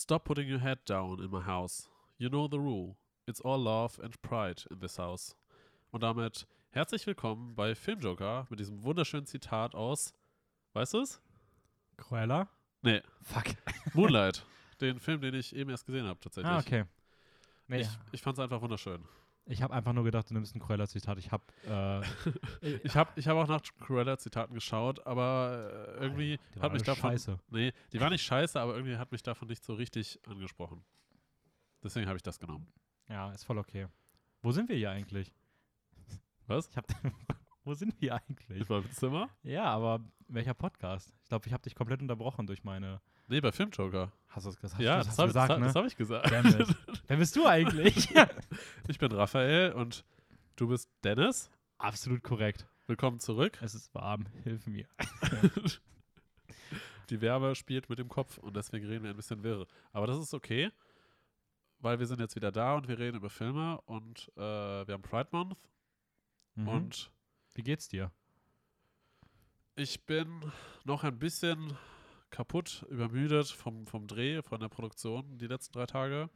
Stop putting your head down in my house. You know the rule. It's all love and pride in this house. Und damit herzlich willkommen bei Filmjoker mit diesem wunderschönen Zitat aus, weißt du es? Cruella? Nee, Fuck. Moonlight. den Film, den ich eben erst gesehen habe, tatsächlich. Ah, okay. Nee, Ich, ich fand es einfach wunderschön. Ich habe einfach nur gedacht, du nimmst ein Cruella-Zitat. Ich habe äh, Ich habe ich hab auch nach Cruella-Zitaten geschaut, aber äh, irgendwie die hat mich davon. scheiße. Nee, die war nicht scheiße, aber irgendwie hat mich davon nicht so richtig angesprochen. Deswegen habe ich das genommen. Ja, ist voll okay. Wo sind wir hier eigentlich? Was? Ich hab, wo sind wir eigentlich? Ich war im Zimmer? Ja, aber welcher Podcast? Ich glaube, ich habe dich komplett unterbrochen durch meine. Nee, bei Filmjoker. Hast du das, hast Ja, das, habe gesagt, ne? das hab ich gesagt. Wer bist du eigentlich? Ich bin Raphael und du bist Dennis. Absolut korrekt. Willkommen zurück. Es ist warm. Hilf mir. Die Werbe spielt mit dem Kopf und deswegen reden wir ein bisschen wirr. Aber das ist okay, weil wir sind jetzt wieder da und wir reden über Filme und äh, wir haben Pride Month Mhm. und Wie geht's dir? ich bin noch ein bisschen kaputt, übermüdet vom, vom Dreh, von der Produktion die letzten drei Tage.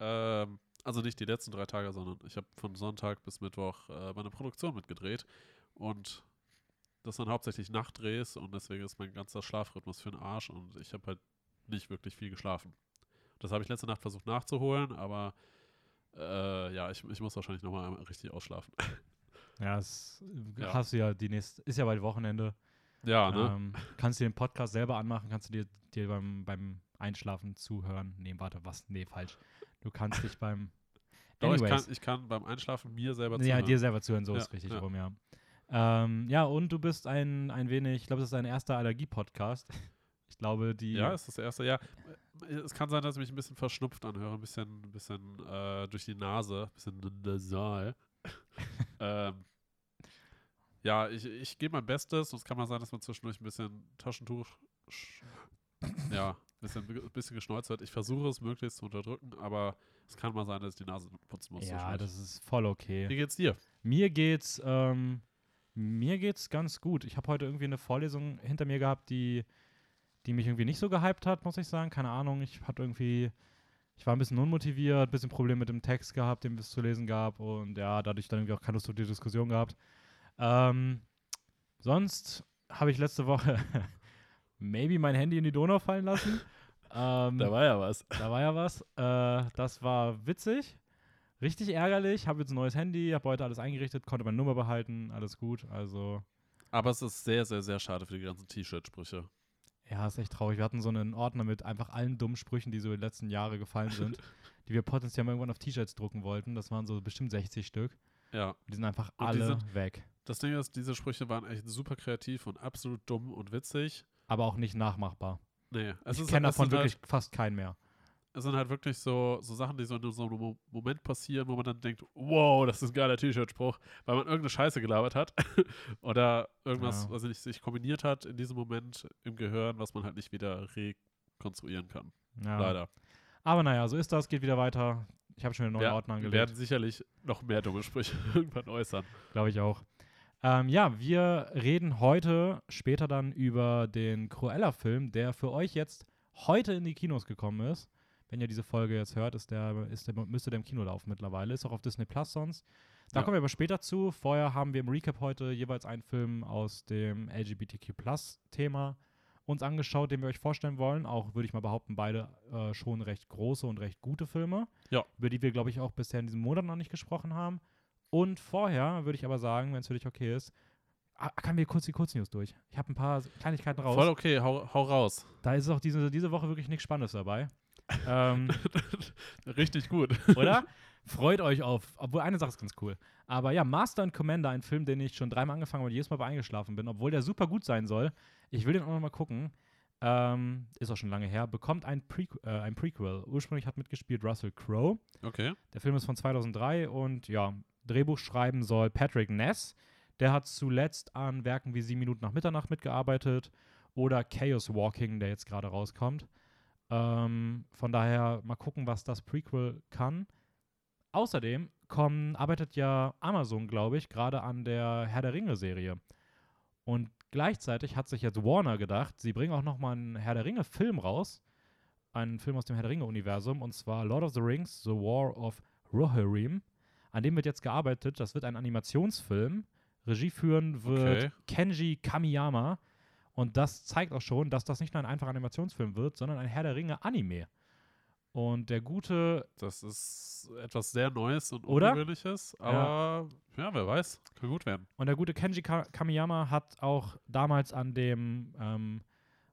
Ähm, also nicht die letzten drei Tage, sondern ich habe von Sonntag bis Mittwoch äh, meine Produktion mitgedreht und das sind hauptsächlich Nachtdrehs und deswegen ist mein ganzer Schlafrhythmus für den Arsch und ich habe halt nicht wirklich viel geschlafen. Das habe ich letzte Nacht versucht nachzuholen, aber äh, ja, ich, ich muss wahrscheinlich nochmal richtig ausschlafen. Ja, es Ja. hast du ja die nächste. Ist ja bald Wochenende. Ja, ne? Ähm, kannst du den Podcast selber anmachen, kannst du dir, dir beim, beim Einschlafen zuhören. Nee, warte, was? Nee, falsch. Du kannst dich beim. Doch, ich kann, ich kann beim Einschlafen mir selber ja, zuhören. dir selber zuhören, so Ja, ist richtig ja. rum, ja. Ähm, ja, und du bist ein, ein wenig, ich glaube, das ist dein erster Allergie-Podcast. Ich glaube, die. Ja, ist das der erste. Ja, es kann sein, dass ich mich ein bisschen verschnupft anhöre, ein bisschen, ein bisschen äh, durch die Nase, ein bisschen nasal. ähm, ja, ich, ich gebe mein Bestes es kann mal sein, dass man zwischendurch ein bisschen Taschentuch, sch- ja, ein bisschen, ein bisschen geschneuzt wird. Ich versuche es möglichst zu unterdrücken, aber es kann mal sein, dass ich die Nase putzen muss. ja, das ist voll Wie okay. geht's dir? Mir geht's, ähm, mir geht's ganz gut. Ich habe heute irgendwie eine Vorlesung hinter mir gehabt, die, die mich irgendwie nicht so gehypt hat, muss ich sagen. Keine Ahnung. Ich hatte irgendwie, ich war ein bisschen unmotiviert, ein bisschen Probleme mit dem Text gehabt, den es zu lesen gab und ja, dadurch dann irgendwie auch keine Lust auf die Diskussion gehabt. Ähm, sonst habe ich letzte Woche maybe mein Handy in die Donau fallen lassen. ähm, war ja was. da war ja was. Äh, das war witzig. Richtig ärgerlich. Habe jetzt ein neues Handy, habe heute alles eingerichtet, konnte meine Nummer behalten, alles gut. Also, Aber es ist sehr, sehr, sehr schade für die ganzen T-Shirt-Sprüche. ja, ist echt traurig. Wir hatten so einen Ordner mit einfach allen dummen Sprüchen, die so die letzten Jahre gefallen sind, die wir potenziell mal irgendwann auf T-Shirts drucken wollten. Das waren so bestimmt 60 Stück. Ja. Die sind einfach alle sind- weg. Das Ding ist, diese Sprüche waren echt super kreativ und absolut dumm und witzig. Aber auch nicht nachmachbar. Nee, es ich kenne es davon sind wirklich fast keinen mehr. Halt, es sind halt wirklich so, so Sachen, die so in so einem Mo- Moment passieren, wo man dann denkt, wow, das ist ein geiler T-Shirt-Spruch, weil man irgendeine Scheiße gelabert hat oder irgendwas, Ja. was nicht sich kombiniert hat in diesem Moment im Gehirn, was man halt nicht wieder rekonstruieren kann. Ja. Leider. Aber naja, so ist das. Geht wieder weiter. Ich habe schon einen neuen Ja, Ordner wir angelegt. werden sicherlich noch mehr dumme Sprüche irgendwann äußern. Glaube ich auch. Ähm, ja, wir reden heute später dann über den Cruella-Film, der für euch jetzt heute in die Kinos gekommen ist. Wenn ihr diese Folge jetzt hört, ist der, ist der, müsste der im Kino laufen mittlerweile. Ist auch auf Disney Plus sonst. Da Ja. kommen wir aber später zu. Vorher haben wir im Recap heute jeweils einen Film aus dem LGBTQ-Plus-Thema uns angeschaut, den wir euch vorstellen wollen. Auch würde ich mal behaupten, beide äh, schon recht große und recht gute Filme. Ja. Über die wir, glaube ich, auch bisher in diesem Monat noch nicht gesprochen haben. Und vorher würde ich aber sagen, wenn es für dich okay ist, ah, kann wir kurz die Kurznews durch. Ich habe ein paar Kleinigkeiten raus. Voll okay, hau, hau raus. Da ist auch diese, diese Woche wirklich nichts Spannendes dabei. ähm, Richtig gut. oder? Freut euch auf, obwohl eine Sache ist ganz cool. Aber ja, Master and Commander, ein Film, den ich schon dreimal angefangen habe und jedes Mal bei eingeschlafen bin, obwohl der super gut sein soll. Ich will den auch noch mal gucken. Ähm, ist auch schon lange her. Bekommt ein, Prequ äh, ein Prequel. Ursprünglich hat mitgespielt Russell Crowe. Okay. Der Film ist von 2003 und ja, Drehbuch schreiben soll Patrick Ness. Der hat zuletzt an Werken wie Sieben Minuten nach Mitternacht mitgearbeitet oder Chaos Walking, der jetzt gerade rauskommt. Ähm, von daher mal gucken, was das Prequel kann. Außerdem kommen, arbeitet ja Amazon, glaube ich, gerade an der Herr der Ringe-Serie. Und gleichzeitig hat sich jetzt Warner gedacht, sie bringen auch noch mal einen Herr der Ringe-Film raus. einen Film aus dem Herr der Ringe-Universum, und zwar Lord of the Rings, The War of Rohirrim. An dem wird jetzt gearbeitet. Das wird ein Animationsfilm. Regie führen wird Okay. Kenji Kamiyama. Und das zeigt auch schon, dass das nicht nur ein einfacher Animationsfilm wird, sondern ein Herr der Ringe-Anime. Und der gute Das ist etwas sehr Neues und Oder? Ungewöhnliches, aber ja. wer weiß, kann gut werden. Und der gute Kenji Ka Kamiyama hat auch damals an dem, ähm,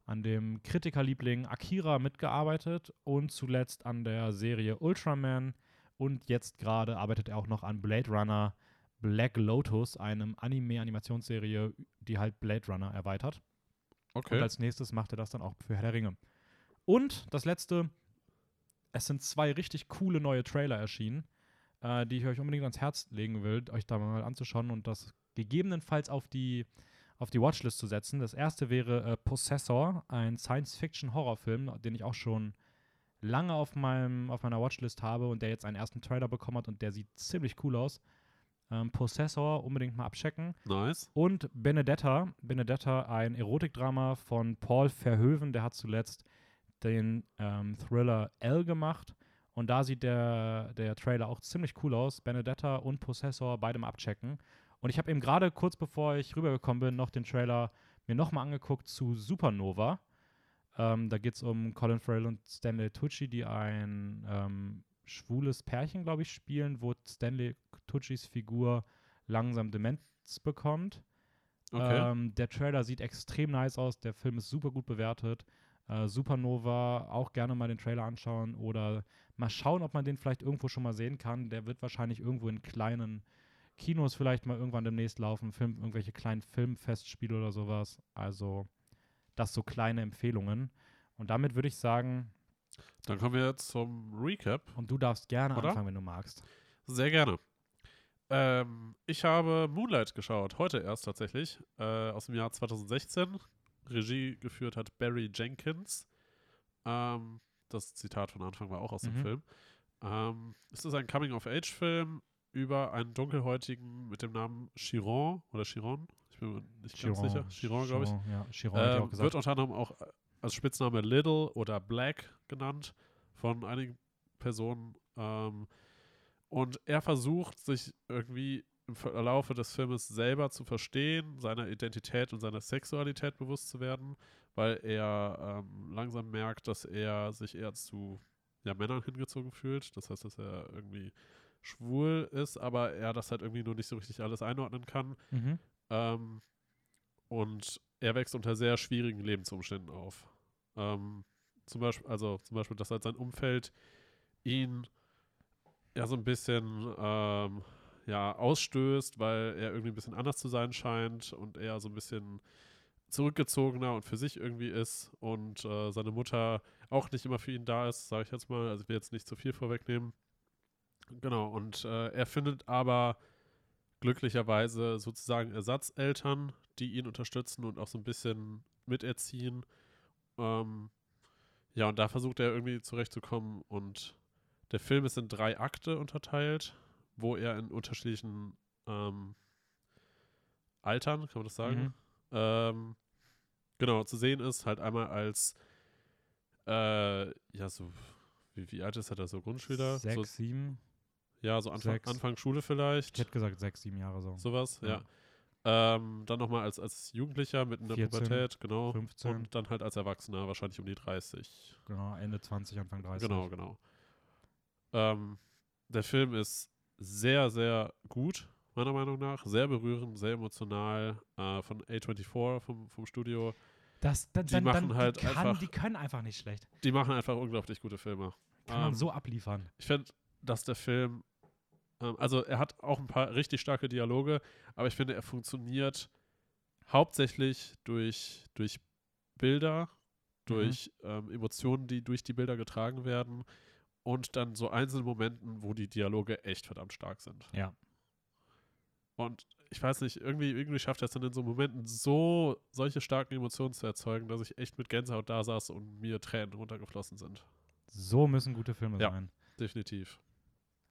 an dem Kritikerliebling Akira mitgearbeitet und zuletzt an der Serie Ultraman. Und jetzt gerade arbeitet er auch noch an Blade Runner Black Lotus, einem Anime-Animationsserie, die halt Blade Runner erweitert. Und Okay. als nächstes macht er das dann auch für Herr der Ringe. Und das letzte, es sind zwei richtig coole neue Trailer erschienen, äh, die ich euch unbedingt ans Herz legen will, euch da mal anzuschauen und das gegebenenfalls auf die, auf die Watchlist zu setzen. Das erste wäre äh, Possessor, ein Science-Fiction-Horrorfilm, den ich auch schon lange auf, meinem, auf meiner Watchlist habe und der jetzt einen ersten Trailer bekommen hat und der sieht ziemlich cool aus. Ähm, Possessor unbedingt mal abchecken. Nice. Und Benedetta. Benedetta, ein Erotikdrama von Paul Verhoeven. Der hat zuletzt den ähm, Thriller L gemacht. Und da sieht der, der Trailer auch ziemlich cool aus. Benedetta und Possessor, beide mal abchecken. Und ich habe eben gerade kurz bevor ich rübergekommen bin, noch den Trailer mir nochmal angeguckt zu Supernova. Ähm, da geht es um Colin Farrell und Stanley Tucci, die ein ähm, schwules Pärchen, glaube ich, spielen, wo Stanley Tuccis Figur langsam Demenz bekommt. Okay. Ähm, der Trailer sieht extrem nice aus, der Film ist super gut bewertet. Äh, Supernova, auch gerne mal den Trailer anschauen oder mal schauen, ob man den vielleicht irgendwo schon mal sehen kann. Der wird wahrscheinlich irgendwo in kleinen Kinos vielleicht mal irgendwann demnächst laufen, Film, irgendwelche kleinen Filmfestspiele oder sowas. Also das so kleine Empfehlungen. Und damit würde ich sagen, Dann kommen wir zum Recap. und du darfst gerne Oder? anfangen, wenn du magst. Sehr gerne. Ähm, ich habe Moonlight geschaut, heute erst tatsächlich, äh, aus dem Jahr 2016. Regie geführt hat Barry Jenkins. Ähm, das Zitat von Anfang war auch aus dem Mhm. Film. Ähm, es ist ein Coming-of-Age-Film über einen Dunkelhäutigen mit dem Namen Chiron oder Chiron. Ich bin mir nicht ganz sicher. Chiron, glaube ich. Chiron, Ja, Chiron ich auch Ähm, gesagt. wird unter anderem auch als Spitzname Little oder Black genannt von einigen Personen. Ähm, und er versucht, sich irgendwie im Verlaufe des Filmes selber zu verstehen, seiner Identität und seiner Sexualität bewusst zu werden, weil er ähm, langsam merkt, dass er sich eher zu ja, Männern hingezogen fühlt. Das heißt, dass er irgendwie schwul ist, aber er das halt irgendwie nur nicht so richtig alles einordnen kann. Mhm. Ähm, und er wächst unter sehr schwierigen Lebensumständen auf. Ähm, zum Beispiel, also zum Beispiel, dass halt sein Umfeld ihn ja so ein bisschen ähm, ja, ausstößt, weil er irgendwie ein bisschen anders zu sein scheint und er so ein bisschen zurückgezogener und für sich irgendwie ist und äh, seine Mutter auch nicht immer für ihn da ist, sage ich jetzt mal. Also ich will jetzt nicht zu viel vorwegnehmen. Genau, und äh, er findet aber glücklicherweise sozusagen Ersatzeltern, die ihn unterstützen und auch so ein bisschen miterziehen. Ähm, ja, und da versucht er irgendwie zurechtzukommen und der Film ist in drei Akte unterteilt, wo er in unterschiedlichen ähm, Altern, kann man das sagen? Mhm. Ähm, genau, zu sehen ist halt einmal als äh, ja, so wie, wie alt ist er da so Grundschüler? Sechs, So, sieben. Ja, so Anfang, sechs. Anfang Schule Ich vielleicht. hätte gesagt sechs, sieben Jahre so. Sowas, ja. Ja. Ähm, dann nochmal als, als Jugendlicher mit in der 14, Pubertät, genau. 15. Und dann halt als Erwachsener, wahrscheinlich um die 30. Genau, Ende 20, Anfang 30. Genau, genau. Ähm, der Film ist sehr, sehr gut, meiner Meinung nach. Sehr berührend, sehr emotional. Äh, von A24, vom, vom Studio. Das, dann, Die dann, machen dann, halt die, kann, einfach- die können einfach nicht schlecht. Die machen einfach unglaublich gute Filme. Kann man Ähm, so abliefern. Ich finde, dass der Film, also er hat auch ein paar richtig starke Dialoge, aber ich finde, er funktioniert hauptsächlich durch, durch Bilder, durch ähm, Emotionen, die durch die Bilder getragen werden und dann so einzelne Momenten, wo die Dialoge echt verdammt stark sind. Ja. Und ich weiß nicht, irgendwie, irgendwie schafft er es dann in so Momenten so solche starken Emotionen zu erzeugen, dass ich echt mit Gänsehaut da saß und mir Tränen runtergeflossen sind. So müssen gute Filme Ja. sein. Definitiv.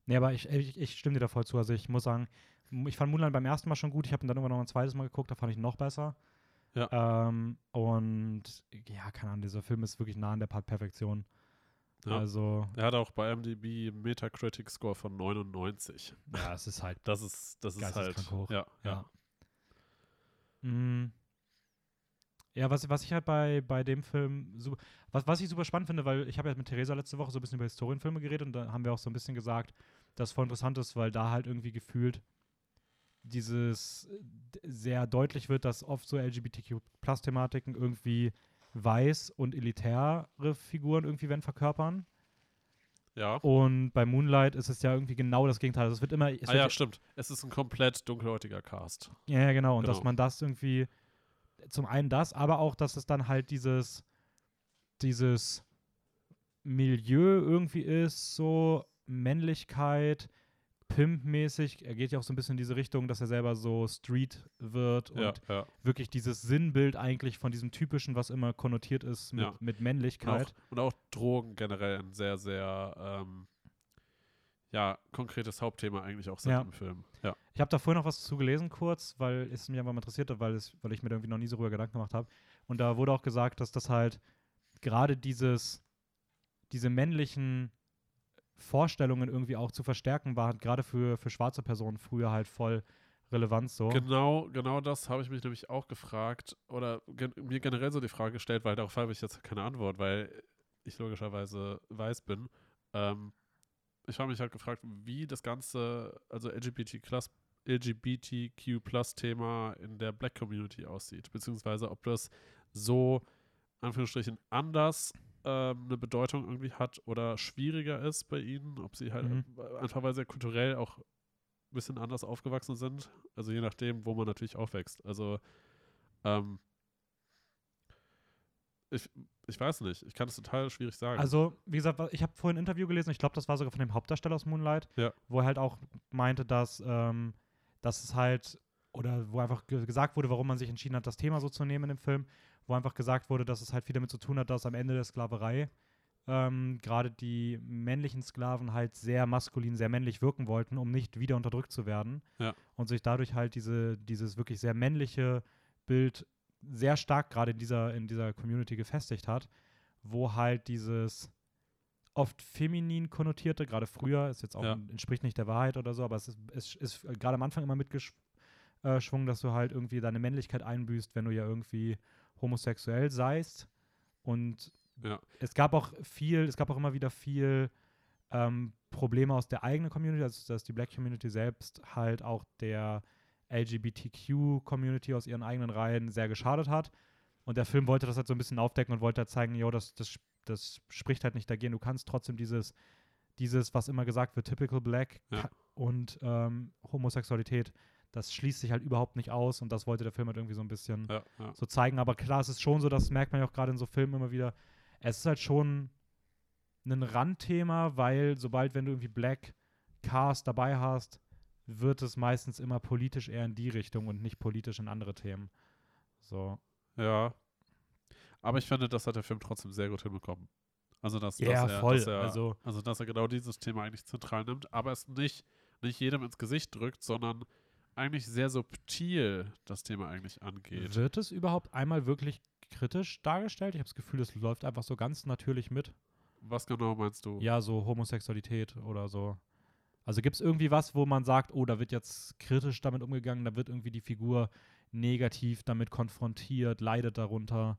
Nee, aber ich, ich, ich stimme dir da voll zu. Also ich muss sagen, ich fand Moonlight beim ersten Mal schon gut. Ich habe ihn dann irgendwann noch ein zweites Mal geguckt, da fand ich ihn noch besser. Ja. Ähm, und ja, keine Ahnung, dieser Film ist wirklich nah an der Per- Perfektion. Ja. Also, Er hat auch bei MDB einen Metacritic-Score von 99. ja, es ist halt, Das ist, das ist halt. Hoch. Ja, ja. ja. Mm. Ja, was, was ich halt bei, bei dem Film, super, was, was ich super spannend finde, weil ich habe ja mit Theresa letzte Woche so ein bisschen über Historienfilme geredet und da haben wir auch so ein bisschen gesagt, dass es voll interessant ist, weil da halt irgendwie gefühlt dieses sehr deutlich wird, dass oft so LGBTQ-Plus-Thematiken irgendwie weiß und elitäre Figuren irgendwie werden verkörpern. Ja. Und bei Moonlight ist es ja irgendwie genau das Gegenteil. Also es wird immer. Es ah wird ja, stimmt. Es ist ein komplett dunkelhäutiger Cast. Ja, ja, genau. Und dass Genau. man das irgendwie, zum einen das, aber auch, dass es dann halt dieses, dieses Milieu irgendwie ist, so Männlichkeit, Pimp-mäßig. Er geht ja auch so ein bisschen in diese Richtung, dass er selber so Street wird und Ja, ja. wirklich dieses Sinnbild eigentlich von diesem typischen, was immer konnotiert ist mit, Ja. mit Und, Männlichkeit. auch, und auch Drogen generell ein sehr, sehr ähm, ja, konkretes Hauptthema eigentlich auch Ja. im Film. Ja. Ich habe da vorhin noch was zu gelesen kurz, weil es mich einfach mal interessiert hat, weil, es, weil ich mir irgendwie noch nie so drüber Gedanken gemacht habe. Und da wurde auch gesagt, dass das halt gerade dieses, diese männlichen Vorstellungen irgendwie auch zu verstärken war, gerade für, für schwarze Personen früher halt voll relevant so. Genau, genau das habe ich mich nämlich auch gefragt oder gen mir generell so die Frage gestellt, weil darauf habe ich jetzt keine Antwort, weil ich logischerweise weiß bin. Ähm, ich habe mich halt gefragt, wie das ganze, also LGBT LGBTQ-Plus-Thema in der Black Community aussieht, beziehungsweise ob das so, Anführungsstrichen, anders ähm, eine Bedeutung irgendwie hat oder schwieriger ist bei ihnen, ob sie halt Mhm. einfach weil sie kulturell auch ein bisschen anders aufgewachsen sind, also je nachdem, wo man natürlich aufwächst. Also ähm, ich, ich weiß nicht, ich kann es total schwierig sagen. Also, wie gesagt, ich habe vorhin ein Interview gelesen, ich glaube, das war sogar von dem Hauptdarsteller aus Moonlight, Ja. wo er halt auch meinte, dass, ähm, dass es halt, oder wo einfach ge gesagt wurde, warum man sich entschieden hat, das Thema so zu nehmen in dem Film, wo einfach gesagt wurde, dass es halt viel damit zu tun hat, dass am Ende der Sklaverei ähm, gerade die männlichen Sklaven halt sehr maskulin, sehr männlich wirken wollten, um nicht wieder unterdrückt zu werden. Ja. Und sich dadurch halt diese, dieses wirklich sehr männliche Bild sehr stark gerade in dieser, in dieser Community gefestigt hat, wo halt dieses oft feminin konnotierte, gerade früher, ist jetzt auch Ja. entspricht nicht der Wahrheit oder so, aber es ist, es ist gerade am Anfang immer mitgeschwungen, dass du halt irgendwie deine Männlichkeit einbüßt, wenn du ja irgendwie homosexuell seist. Und Ja. es gab auch viel, es gab auch immer wieder viel ähm, Probleme aus der eigenen Community, also dass die Black Community selbst halt auch der LGBTQ-Community aus ihren eigenen Reihen sehr geschadet hat. Und der Film wollte das halt so ein bisschen aufdecken und wollte halt zeigen, jo, das, das, das spricht halt nicht dagegen. Du kannst trotzdem dieses, dieses, was immer gesagt wird, typical black Ja. und ähm, Homosexualität, das schließt sich halt überhaupt nicht aus und das wollte der Film halt irgendwie so ein bisschen ja, ja. so zeigen. Aber klar, es ist schon so, das merkt man ja auch gerade in so Filmen immer wieder. Es ist halt schon ein Randthema, weil sobald, wenn du irgendwie Black Cast dabei hast, wird es meistens immer politisch eher in die Richtung und nicht politisch in andere Themen. So. Ja. Aber ich finde, das hat der Film trotzdem sehr gut hinbekommen. Also, dass, Ja, dass, er, voll. dass er, Also- also, dass er genau dieses Thema eigentlich zentral nimmt, aber es nicht, nicht jedem ins Gesicht drückt, sondern eigentlich sehr subtil das Thema eigentlich angeht. Wird es überhaupt einmal wirklich kritisch dargestellt? Ich habe das Gefühl, es läuft einfach so ganz natürlich mit. Was genau meinst du? Ja, so Homosexualität oder so. Also gibt es irgendwie was, wo man sagt, oh, da wird jetzt kritisch damit umgegangen, da wird irgendwie die Figur negativ damit konfrontiert, leidet darunter.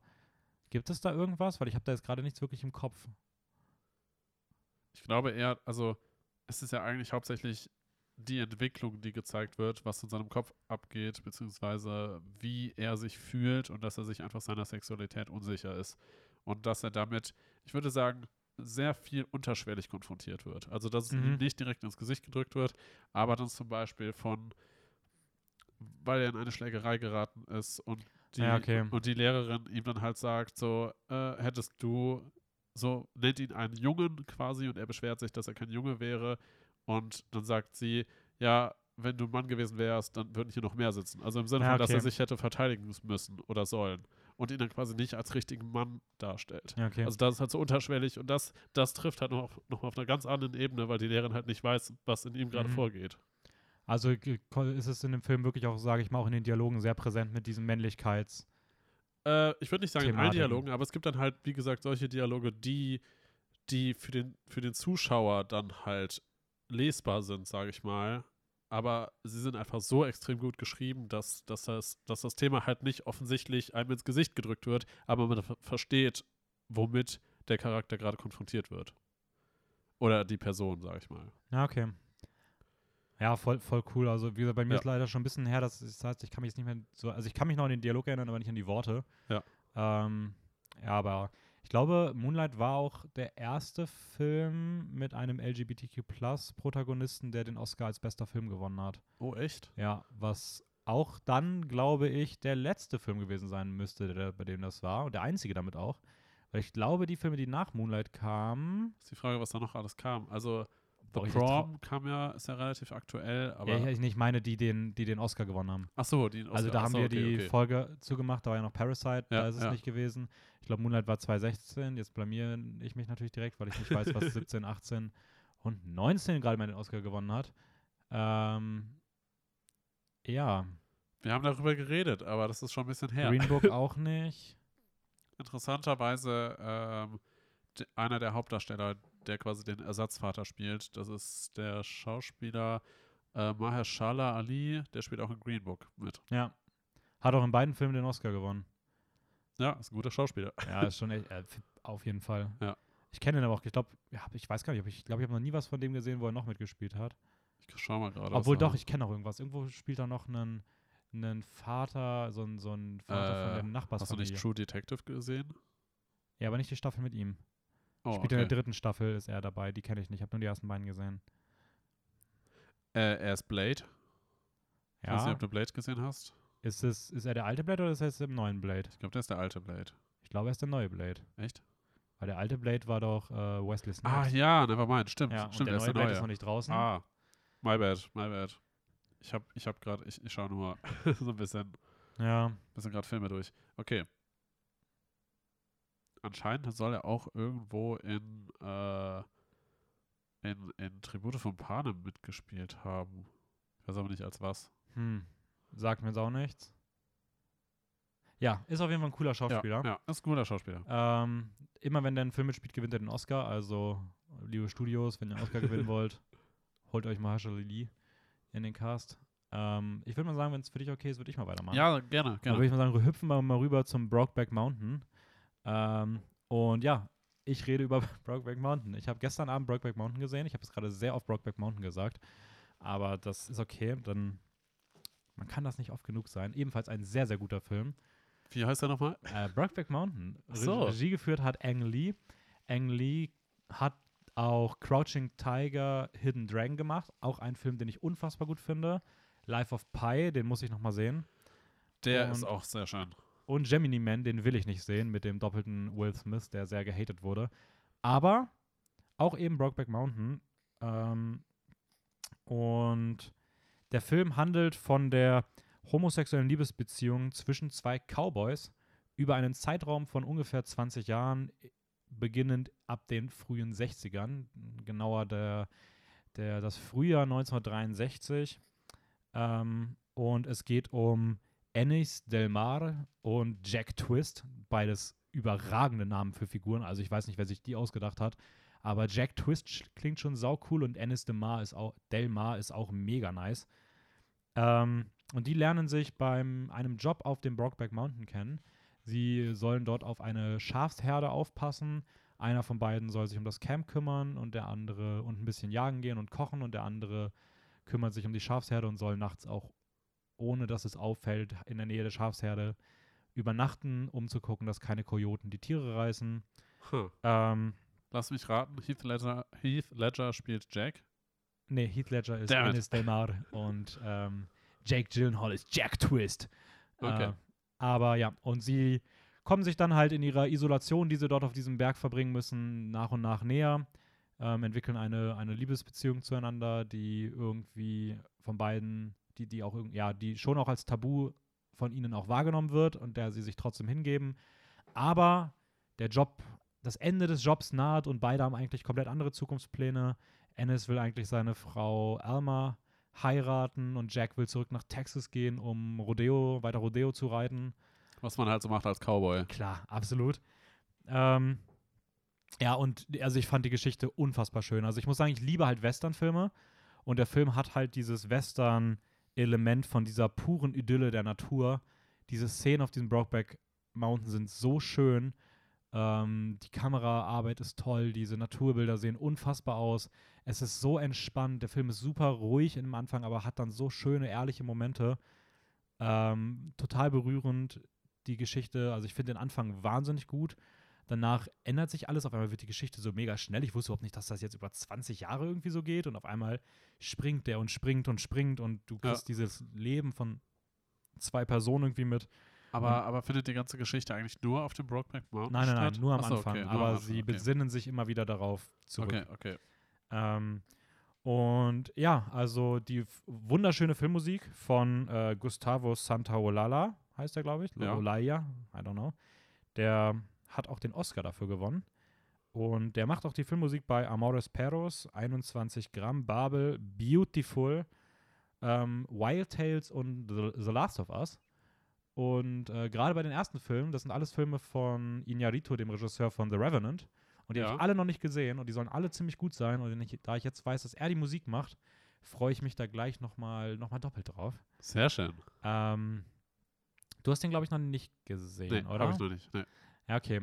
Gibt es da irgendwas? Weil ich habe da jetzt gerade nichts wirklich im Kopf. Ich glaube eher, also es ist ja eigentlich hauptsächlich die Entwicklung, die gezeigt wird, was in seinem Kopf abgeht, beziehungsweise wie er sich fühlt und dass er sich einfach seiner Sexualität unsicher ist. Und dass er damit, ich würde sagen, sehr viel unterschwellig konfrontiert wird. Also dass es Mhm. ihm nicht direkt ins Gesicht gedrückt wird, aber dann zum Beispiel von, weil er in eine Schlägerei geraten ist und die, Ja, okay. und die Lehrerin ihm dann halt sagt, so, äh, hättest du so nennt ihn einen Jungen quasi und er beschwert sich, dass er kein Junge wäre. Und dann sagt sie, ja, wenn du ein Mann gewesen wärst, dann würden hier noch mehr sitzen. Also im Sinne Ja, von, dass er okay. sich hätte verteidigen müssen oder sollen. Und ihn dann quasi nicht als richtigen Mann darstellt. Ja, okay. Also das ist halt so unterschwellig und das, das trifft halt noch, noch auf einer ganz anderen Ebene, weil die Lehrerin halt nicht weiß, was in ihm gerade Mhm. vorgeht. Also ko- ist es in dem Film wirklich auch, sage ich mal, auch in den Dialogen sehr präsent mit diesem Männlichkeits. Äh, ich würde nicht sagen in allen. Dialogen, aber es gibt dann halt, wie gesagt, solche Dialoge, die die für den, für den Zuschauer dann halt lesbar sind, sage ich mal. Aber sie sind einfach so extrem gut geschrieben, dass, dass, das, dass das Thema halt nicht offensichtlich einem ins Gesicht gedrückt wird, aber man ver- versteht, womit der Charakter gerade konfrontiert wird. Oder die Person, sage ich mal. Ja, okay. Ja, voll, voll cool. Also, wie gesagt, bei mir Ja. ist leider schon ein bisschen her, dass das heißt, ich kann mich jetzt nicht mehr so, also ich kann mich noch an den Dialog erinnern, aber nicht an die Worte. Ja. Ähm, ja, aber ich glaube, Moonlight war auch der erste Film mit einem LGBTQ-Plus-Protagonisten, der den Oscar als bester Film gewonnen hat. Oh, echt? Ja, was auch dann, glaube ich, der letzte Film gewesen sein müsste, der, bei dem das war. Und der einzige damit auch. Weil ich glaube, die Filme, die nach Moonlight kamen, Ist die Frage, was da noch alles kam. Also, The trau- Prom kam ja, ist ja relativ aktuell, aber. ja, ich, ich meine die, den, die den Oscar gewonnen haben. ach so, die Also da haben achso, wir okay, die okay. Folge zugemacht, da war ja noch Parasite, Ja, da ist es ja. nicht gewesen. Ich glaube, Moonlight war 2016, jetzt blamiere ich mich natürlich direkt, weil ich nicht weiß, was 17, 18 und 19 gerade mal den Oscar gewonnen hat. Ähm, ja, Wir haben darüber geredet, aber das ist schon ein bisschen her. Green Book auch nicht. Interessanterweise ähm, einer der Hauptdarsteller, der quasi den Ersatzvater spielt, das ist der Schauspieler äh, Mahershala Ali, der spielt auch in Green Book mit. Ja. Hat auch in beiden Filmen den Oscar gewonnen. Ja, ist ein guter Schauspieler. Ja, ist schon echt, äh, auf jeden Fall. Ja. Ich kenne ihn aber auch, ich glaube, ja, ich weiß gar nicht, ich glaube, ich habe noch nie was von dem gesehen, wo er noch mitgespielt hat. Ich schau mal gerade. Obwohl doch, ich kenne auch irgendwas. Irgendwo spielt er noch einen, einen Vater, so ein, so ein Vater von Äh, der Hast du Nachbarsfamilie. nicht True Detective gesehen? Ja, aber nicht die Staffel mit ihm. Oh, Spielt in der okay. dritten Staffel, ist er dabei. Die kenne ich nicht. Ich habe nur die ersten beiden gesehen. äh, er ist Blade. Ich weiß nicht, Ja. ob du Blade gesehen hast. Ist, es, ist er der alte Blade oder ist er jetzt im neuen Blade? Ich glaube, der ist der alte Blade. Ich glaube, er ist der neue Blade. Echt? Weil der alte Blade war doch äh, Wesley Snipes. Ah ja, nevermind, stimmt. ja, und stimmt, der er ist neue der Blade neue. ist noch nicht draußen. Ah, my bad, my bad. Ich hab, ich hab gerade, ich, ich schaue nur so ein bisschen, Ja. bisschen gerade Filme durch. Okay. Anscheinend soll er auch irgendwo in, äh, in, in Tribute von Panem mitgespielt haben. Ich weiß aber nicht als was. Hm. Sagt mir jetzt auch nichts. Ja, ist auf jeden Fall ein cooler Schauspieler. Ja, ja, ist ein guter Schauspieler. Ähm, immer wenn der einen Film mitspielt, gewinnt er den Oscar. Also, liebe Studios, wenn ihr einen Oscar gewinnen wollt, holt euch Mahershala Ali in den Cast. Ähm, ich würde mal sagen, wenn es für dich okay ist, würde ich mal weitermachen. Ja, gerne, Dann gerne. würde ich mal sagen, hüpfen wir mal rüber zum Brokeback Mountain. Ähm, und ja, ich rede über Brokeback Mountain. Ich habe gestern Abend Brokeback Mountain gesehen. Ich habe es gerade sehr oft Brokeback Mountain gesagt. Aber das ist okay. Dann, man kann das nicht oft genug sein. Ebenfalls ein sehr, sehr guter Film. Wie heißt er nochmal? Äh, Brokeback Mountain. So. Re Regie geführt hat Ang Lee. Ang Lee hat auch Crouching Tiger, Hidden Dragon gemacht. Auch ein Film, den ich unfassbar gut finde. Life of Pi, den muss ich noch mal sehen. Der Und- ist auch sehr schön. Und Gemini Man, den will ich nicht sehen, mit dem doppelten Will Smith, der sehr gehatet wurde. Aber auch eben Brokeback Mountain. Ähm, und der Film handelt von der homosexuellen Liebesbeziehung zwischen zwei Cowboys über einen Zeitraum von ungefähr 20 Jahren, beginnend ab den frühen 60ern, genauer der, der, das Frühjahr 1963. Ähm, und es geht um Ennis Del Mar und Jack Twist, beides überragende Namen für Figuren. Also ich weiß nicht, wer sich die ausgedacht hat, aber Jack Twist klingt schon sau cool und Ennis Del Mar ist auch, Del Mar ist auch mega nice. Ähm, und die lernen sich beim einem Job auf dem Brokeback Mountain kennen. Sie sollen dort auf eine Schafsherde aufpassen. Einer von beiden soll sich um das Camp kümmern und der andere und ein bisschen jagen gehen und kochen und der andere kümmert sich um die Schafsherde und soll nachts auch, ohne dass es auffällt, in der Nähe der Schafsherde übernachten, um zu gucken, dass keine Kojoten die Tiere reißen. Hm. Ähm, Lass mich raten, Heath Ledger, Heath Ledger spielt Jack. nee, Heath Ledger ist Damn it. Ennis Del Mar und ähm, Jake Gyllenhaal ist Jack Twist. Okay. Äh, aber ja, und sie kommen sich dann halt in ihrer Isolation, die sie dort auf diesem Berg verbringen müssen, nach und nach näher, ähm, entwickeln eine, eine Liebesbeziehung zueinander, die irgendwie von beiden, die, die auch ja, die schon auch als Tabu von ihnen auch wahrgenommen wird und der sie sich trotzdem hingeben. Aber der Job, das Ende des Jobs naht und beide haben eigentlich komplett andere Zukunftspläne. Ennis will eigentlich seine Frau Alma heiraten und Jack will zurück nach Texas gehen, um Rodeo, weiter Rodeo zu reiten. Was man halt so macht als Cowboy. Klar, absolut. Ähm, Ja, und also ich fand die Geschichte unfassbar schön. Also ich muss sagen, ich liebe halt Westernfilme und der Film hat halt dieses Western-Element von dieser puren Idylle der Natur. Diese Szenen auf diesem Brokeback Mountain sind so schön. Ähm, die Kameraarbeit ist toll, diese Naturbilder sehen unfassbar aus. Es ist so entspannt. Der Film ist super ruhig im Anfang, aber hat dann so schöne, ehrliche Momente. Ähm, total berührend, die Geschichte. Also ich finde den Anfang wahnsinnig gut. Danach ändert sich alles. Auf einmal wird die Geschichte so mega schnell. Ich wusste überhaupt nicht, dass das jetzt über 20 Jahre irgendwie so geht. Und auf einmal springt der und springt und springt und du Ja. kriegst dieses Leben von zwei Personen irgendwie mit. Aber, aber findet die ganze Geschichte eigentlich nur auf dem Brokeback Mountain Nein, nein, nein, statt? nur am Ach so, Anfang. okay, nur aber am Anfang, sie okay. besinnen sich immer wieder darauf zurück. Okay, okay. Ähm, und ja, also die wunderschöne Filmmusik von äh, Gustavo Santaolalla, heißt er, glaube ich. Ja. Olaya, I don't know. Der hat auch den Oscar dafür gewonnen. Und der macht auch die Filmmusik bei Amores Perros, 21 Gramm, Babel, Beautiful, ähm, Wild Tales und The, The Last of Us. Und äh, gerade bei den ersten Filmen, das sind alles Filme von Iñárritu, dem Regisseur von The Revenant. Und die habe Ja. ich alle noch nicht gesehen und die sollen alle ziemlich gut sein. Und ich, da ich jetzt weiß, dass er die Musik macht, freue ich mich da gleich nochmal noch mal doppelt drauf. Sehr schön. Ähm, du hast den, glaube ich, noch nicht gesehen, Nee, oder? habe ich noch nicht. Nee. Ja, okay.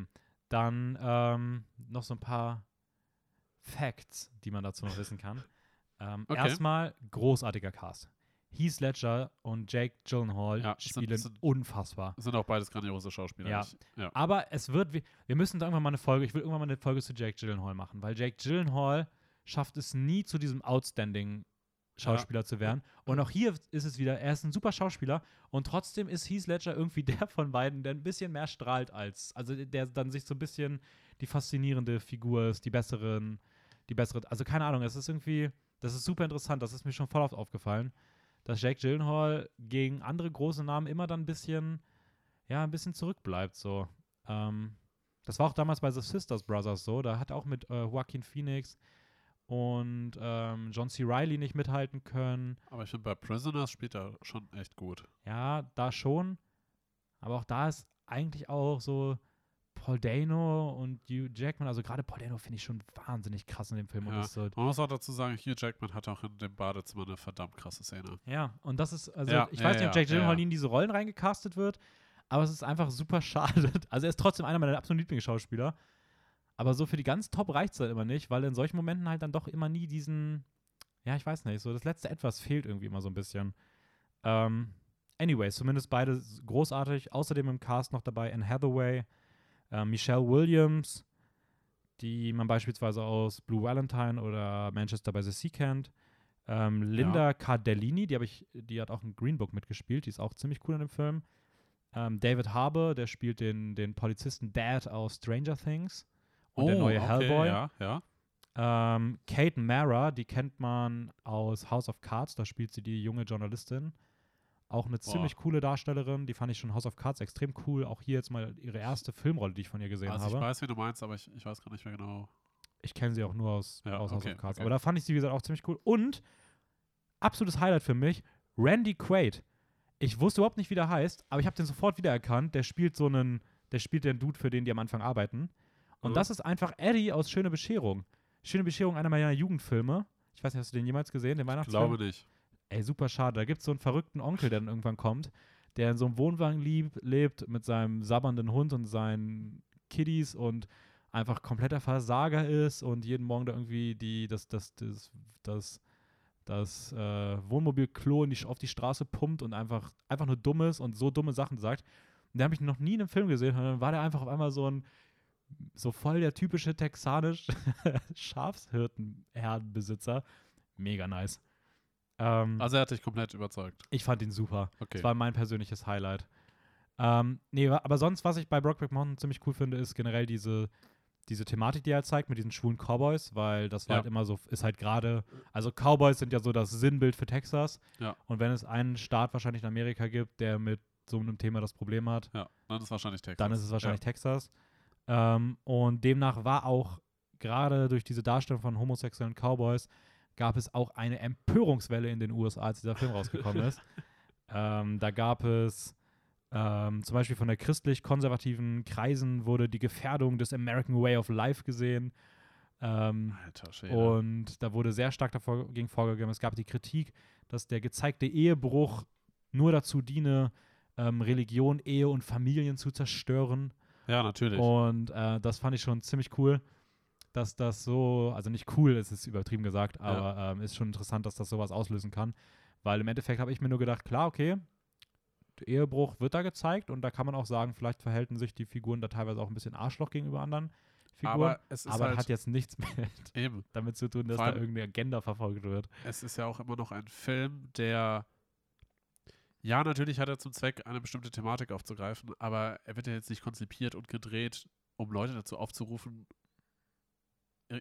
Dann ähm, noch so ein paar Facts, die man dazu noch wissen kann. Ähm, Okay. Erstmal großartiger Cast. Heath Ledger und Jake Gyllenhaal Ja, sind- spielen es sind- unfassbar. Sind auch beides grandiose Schauspieler. Ja. Ja. Aber es wird, wir, wir müssen da irgendwann mal eine Folge, ich will irgendwann mal eine Folge zu Jake Gyllenhaal machen, weil Jake Gyllenhaal schafft es nie zu diesem outstanding Schauspieler zu werden. Und auch hier ist es wieder, er ist ein super Schauspieler und trotzdem ist Heath Ledger irgendwie der von beiden, der ein bisschen mehr strahlt als, also der dann sich so ein bisschen die faszinierende Figur ist, die besseren, die bessere, also keine Ahnung, es ist irgendwie, das ist super interessant, das ist mir schon voll oft aufgefallen, dass Jake Gyllenhaal gegen andere große Namen immer dann ein bisschen, ja, ein bisschen zurückbleibt, so. Ähm, das war auch damals bei The Sisters Brothers so, da hat auch mit äh, Joaquin Phoenix und ähm, John C. Reilly nicht mithalten können. Aber ich finde, bei Prisoners spielt er schon echt gut. Ja, da schon. Aber auch da ist eigentlich auch so Paul Dano und Hugh Jackman, also gerade Paul Dano finde ich schon wahnsinnig krass in dem Film. Und Ja. so, Man muss auch dazu sagen, Hugh Jackman hat auch in dem Badezimmer eine verdammt krasse Szene. ja, und das ist, also Ja, ich ja, weiß nicht, ob ja, Jack Gyllenhaal in diese Rollen reingecastet wird, aber es ist einfach super schade. Also er ist trotzdem einer meiner absoluten Lieblingsschauspieler. Aber so für die ganz Top reicht es halt immer nicht, weil in solchen Momenten halt dann doch immer nie diesen, ja, ich weiß nicht, so das letzte Etwas fehlt irgendwie immer so ein bisschen. Ähm, anyways, zumindest beide großartig. Außerdem im Cast noch dabei Anne Hathaway, äh, Michelle Williams, die man beispielsweise aus Blue Valentine oder Manchester by the Sea kennt. Ähm, Linda Cardellini, die, ich, die hat auch in Green Book mitgespielt, die ist auch ziemlich cool in dem Film. Ähm, David Harbour, der spielt den, den Polizisten Dad aus Stranger Things. Und der neue okay, Hellboy. Ja, ja. Ähm, Kate Mara, die kennt man aus House of Cards, da spielt sie die junge Journalistin. Auch eine ziemlich coole Darstellerin, die fand ich schon House of Cards extrem cool. Auch hier jetzt mal ihre erste Filmrolle, die ich von ihr gesehen Also habe. ich weiß, wie du meinst, aber ich, ich weiß gar nicht mehr genau. Ich kenne sie auch nur aus, Ja, aus House okay, of Cards. okay. Aber da fand ich sie, wie gesagt, auch ziemlich cool. Und absolutes Highlight für mich, Randy Quaid. Ich wusste überhaupt nicht, wie der heißt, aber ich habe den sofort wiedererkannt. Der spielt so einen, der spielt den Dude, für den die am Anfang arbeiten. Und Mhm. das ist einfach Eddie aus Schöne Bescherung. Schöne Bescherung, einer meiner Jugendfilme. Ich weiß nicht, hast du den jemals gesehen, den Ich Weihnachtsfilm? glaube nicht. Ey, super schade. Da gibt es so einen verrückten Onkel, der dann irgendwann kommt, der in so einem Wohnwagen lieb, lebt mit seinem sabbernden Hund und seinen Kiddies und einfach kompletter Versager ist und jeden Morgen da irgendwie die, das, das, das, das, das äh, Wohnmobilklo die, auf die Straße pumpt und einfach, einfach nur dummes und so dumme Sachen sagt. Und den habe ich noch nie in einem Film gesehen. Und dann war der einfach auf einmal so ein, so voll der typische texanisch Schafshirtenherdenbesitzer. Mega nice. Ähm, Also er hat dich komplett überzeugt. ich fand ihn super. Okay. Das war mein persönliches Highlight. Ähm, nee, aber sonst, was ich bei Brokeback Mountain ziemlich cool finde, ist generell diese, diese Thematik, die er zeigt mit diesen schwulen Cowboys, weil das war Ja. halt immer so, ist halt gerade, also Cowboys sind ja so das Sinnbild für Texas. Ja. Und wenn es einen Staat wahrscheinlich in Amerika gibt, der mit so einem Thema das Problem hat, ja, dann ist wahrscheinlich Texas. dann ist es wahrscheinlich Texas. Ähm, und demnach war auch gerade durch diese Darstellung von homosexuellen Cowboys gab es auch eine Empörungswelle in den USA, als dieser Film rausgekommen ist. Ähm, da gab es Ähm, zum Beispiel von der christlich-konservativen Kreisen wurde die Gefährdung des American Way of Life gesehen. Ähm, Alter Schwede. und da wurde sehr stark dagegen vorgegangen. Es gab die Kritik, dass der gezeigte Ehebruch nur dazu diene, ähm, Religion, Ehe und Familien zu zerstören. Ja, natürlich. Und äh, das fand ich schon ziemlich cool, dass das so, also nicht cool, es ist übertrieben gesagt, aber ähm, ist schon interessant, dass das sowas auslösen kann. Weil im Endeffekt habe ich mir nur gedacht, klar, okay, der Ehebruch wird da gezeigt und da kann man auch sagen, vielleicht verhalten sich die Figuren da teilweise auch ein bisschen Arschloch gegenüber anderen Figuren. aber es ist Aber halt hat jetzt nichts mit eben. damit zu tun, dass da irgendeine Agenda verfolgt wird. Es ist ja auch immer noch ein Film, der ja, natürlich hat er zum Zweck, eine bestimmte Thematik aufzugreifen, aber er wird ja jetzt nicht konzipiert und gedreht, um Leute dazu aufzurufen,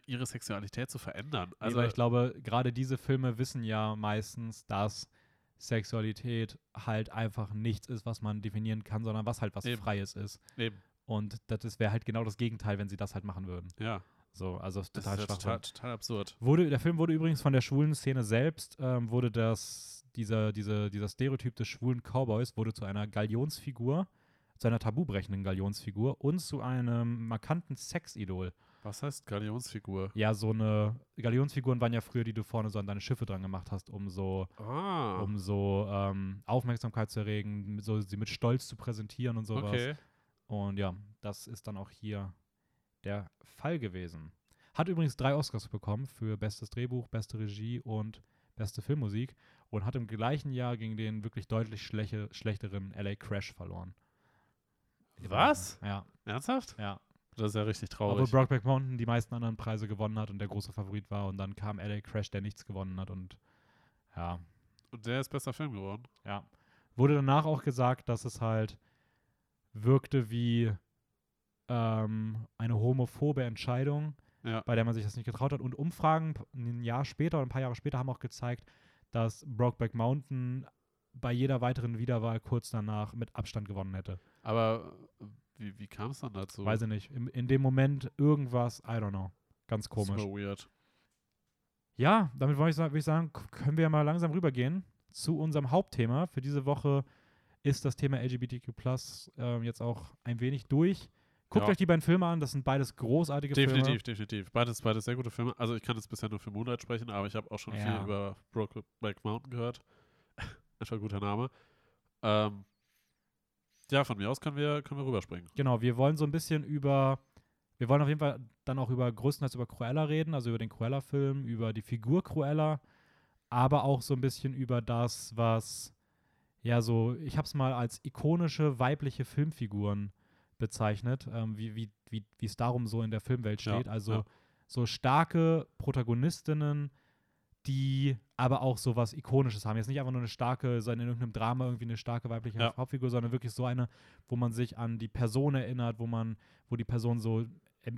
ihre Sexualität zu verändern. Also Also ich glaube, gerade diese Filme wissen ja meistens, dass Sexualität halt einfach nichts ist, was man definieren kann, sondern was halt was Eben. Freies ist. eben, Und das wäre halt genau das Gegenteil, wenn sie das halt machen würden. ja, So, also ist das total ist total, total absurd. Wurde, der Film wurde übrigens von der schwulen Szene selbst, ähm, wurde das, dieser, diese, dieser Stereotyp des schwulen Cowboys wurde zu einer Galionsfigur, zu einer tabubrechenden Galionsfigur und zu einem markanten Sexidol. Was heißt Galionsfigur? Ja, so eine Galionsfiguren waren ja früher, die du vorne so an deine Schiffe dran gemacht hast, um so, Ah, um so ähm, Aufmerksamkeit zu erregen, so sie mit Stolz zu präsentieren und sowas. okay. Und ja, das ist dann auch hier der Fall gewesen. Hat übrigens drei Oscars bekommen für bestes Drehbuch, beste Regie und beste Filmmusik und hat im gleichen Jahr gegen den wirklich deutlich schleche, schlechteren LA Crash verloren. Was? Ja, Ernsthaft? ja. Das ist ja richtig Obwohl traurig. Brokeback Mountain die meisten anderen Preise gewonnen hat und der große Favorit war und dann kam LA Crash, der nichts gewonnen hat und ja, Und der ist bester Film geworden. Ja. Wurde danach auch gesagt, dass es halt wirkte wie ähm, eine homophobe Entscheidung, Ja. bei der man sich das nicht getraut hat. Und Umfragen ein Jahr später oder ein paar Jahre später haben auch gezeigt, dass Brokeback Mountain bei jeder weiteren Wiederwahl kurz danach mit Abstand gewonnen hätte. Aber äh, wie, wie kam es dann dazu? Weiß ich nicht. Im, in dem Moment irgendwas, I don't know. Ganz komisch. Super weird. Ja, damit wollte ich, würde ich sagen, können wir mal langsam rübergehen zu unserem Hauptthema. Für diese Woche ist das Thema LGBTQ ähm, jetzt auch ein wenig durch. Guckt Ja. euch die beiden Filme an, das sind beides großartige Definitiv, Filme. definitiv. Beides, beides sehr gute Filme. Also ich kann jetzt bisher nur für Moonlight sprechen, aber ich habe auch schon Ja. viel über Brokeback Mountain gehört. Einfach guter Name. Ähm, ja, von mir aus können wir, können wir rüberspringen. Genau, wir wollen so ein bisschen über, wir wollen auf jeden Fall dann auch über größtenteils über Cruella reden, also über den Cruella-Film, über die Figur Cruella, aber auch so ein bisschen über das, was, ja, so, ich habe es mal als ikonische weibliche Filmfiguren bezeichnet, ähm, wie wie wie es darum so in der Filmwelt Ja, steht. also ja. so starke Protagonistinnen, die aber auch so was Ikonisches haben. Jetzt nicht einfach nur eine starke, so in irgendeinem Drama irgendwie eine starke weibliche Ja. Hauptfigur, sondern wirklich so eine, wo man sich an die Person erinnert, wo man, wo die Person so,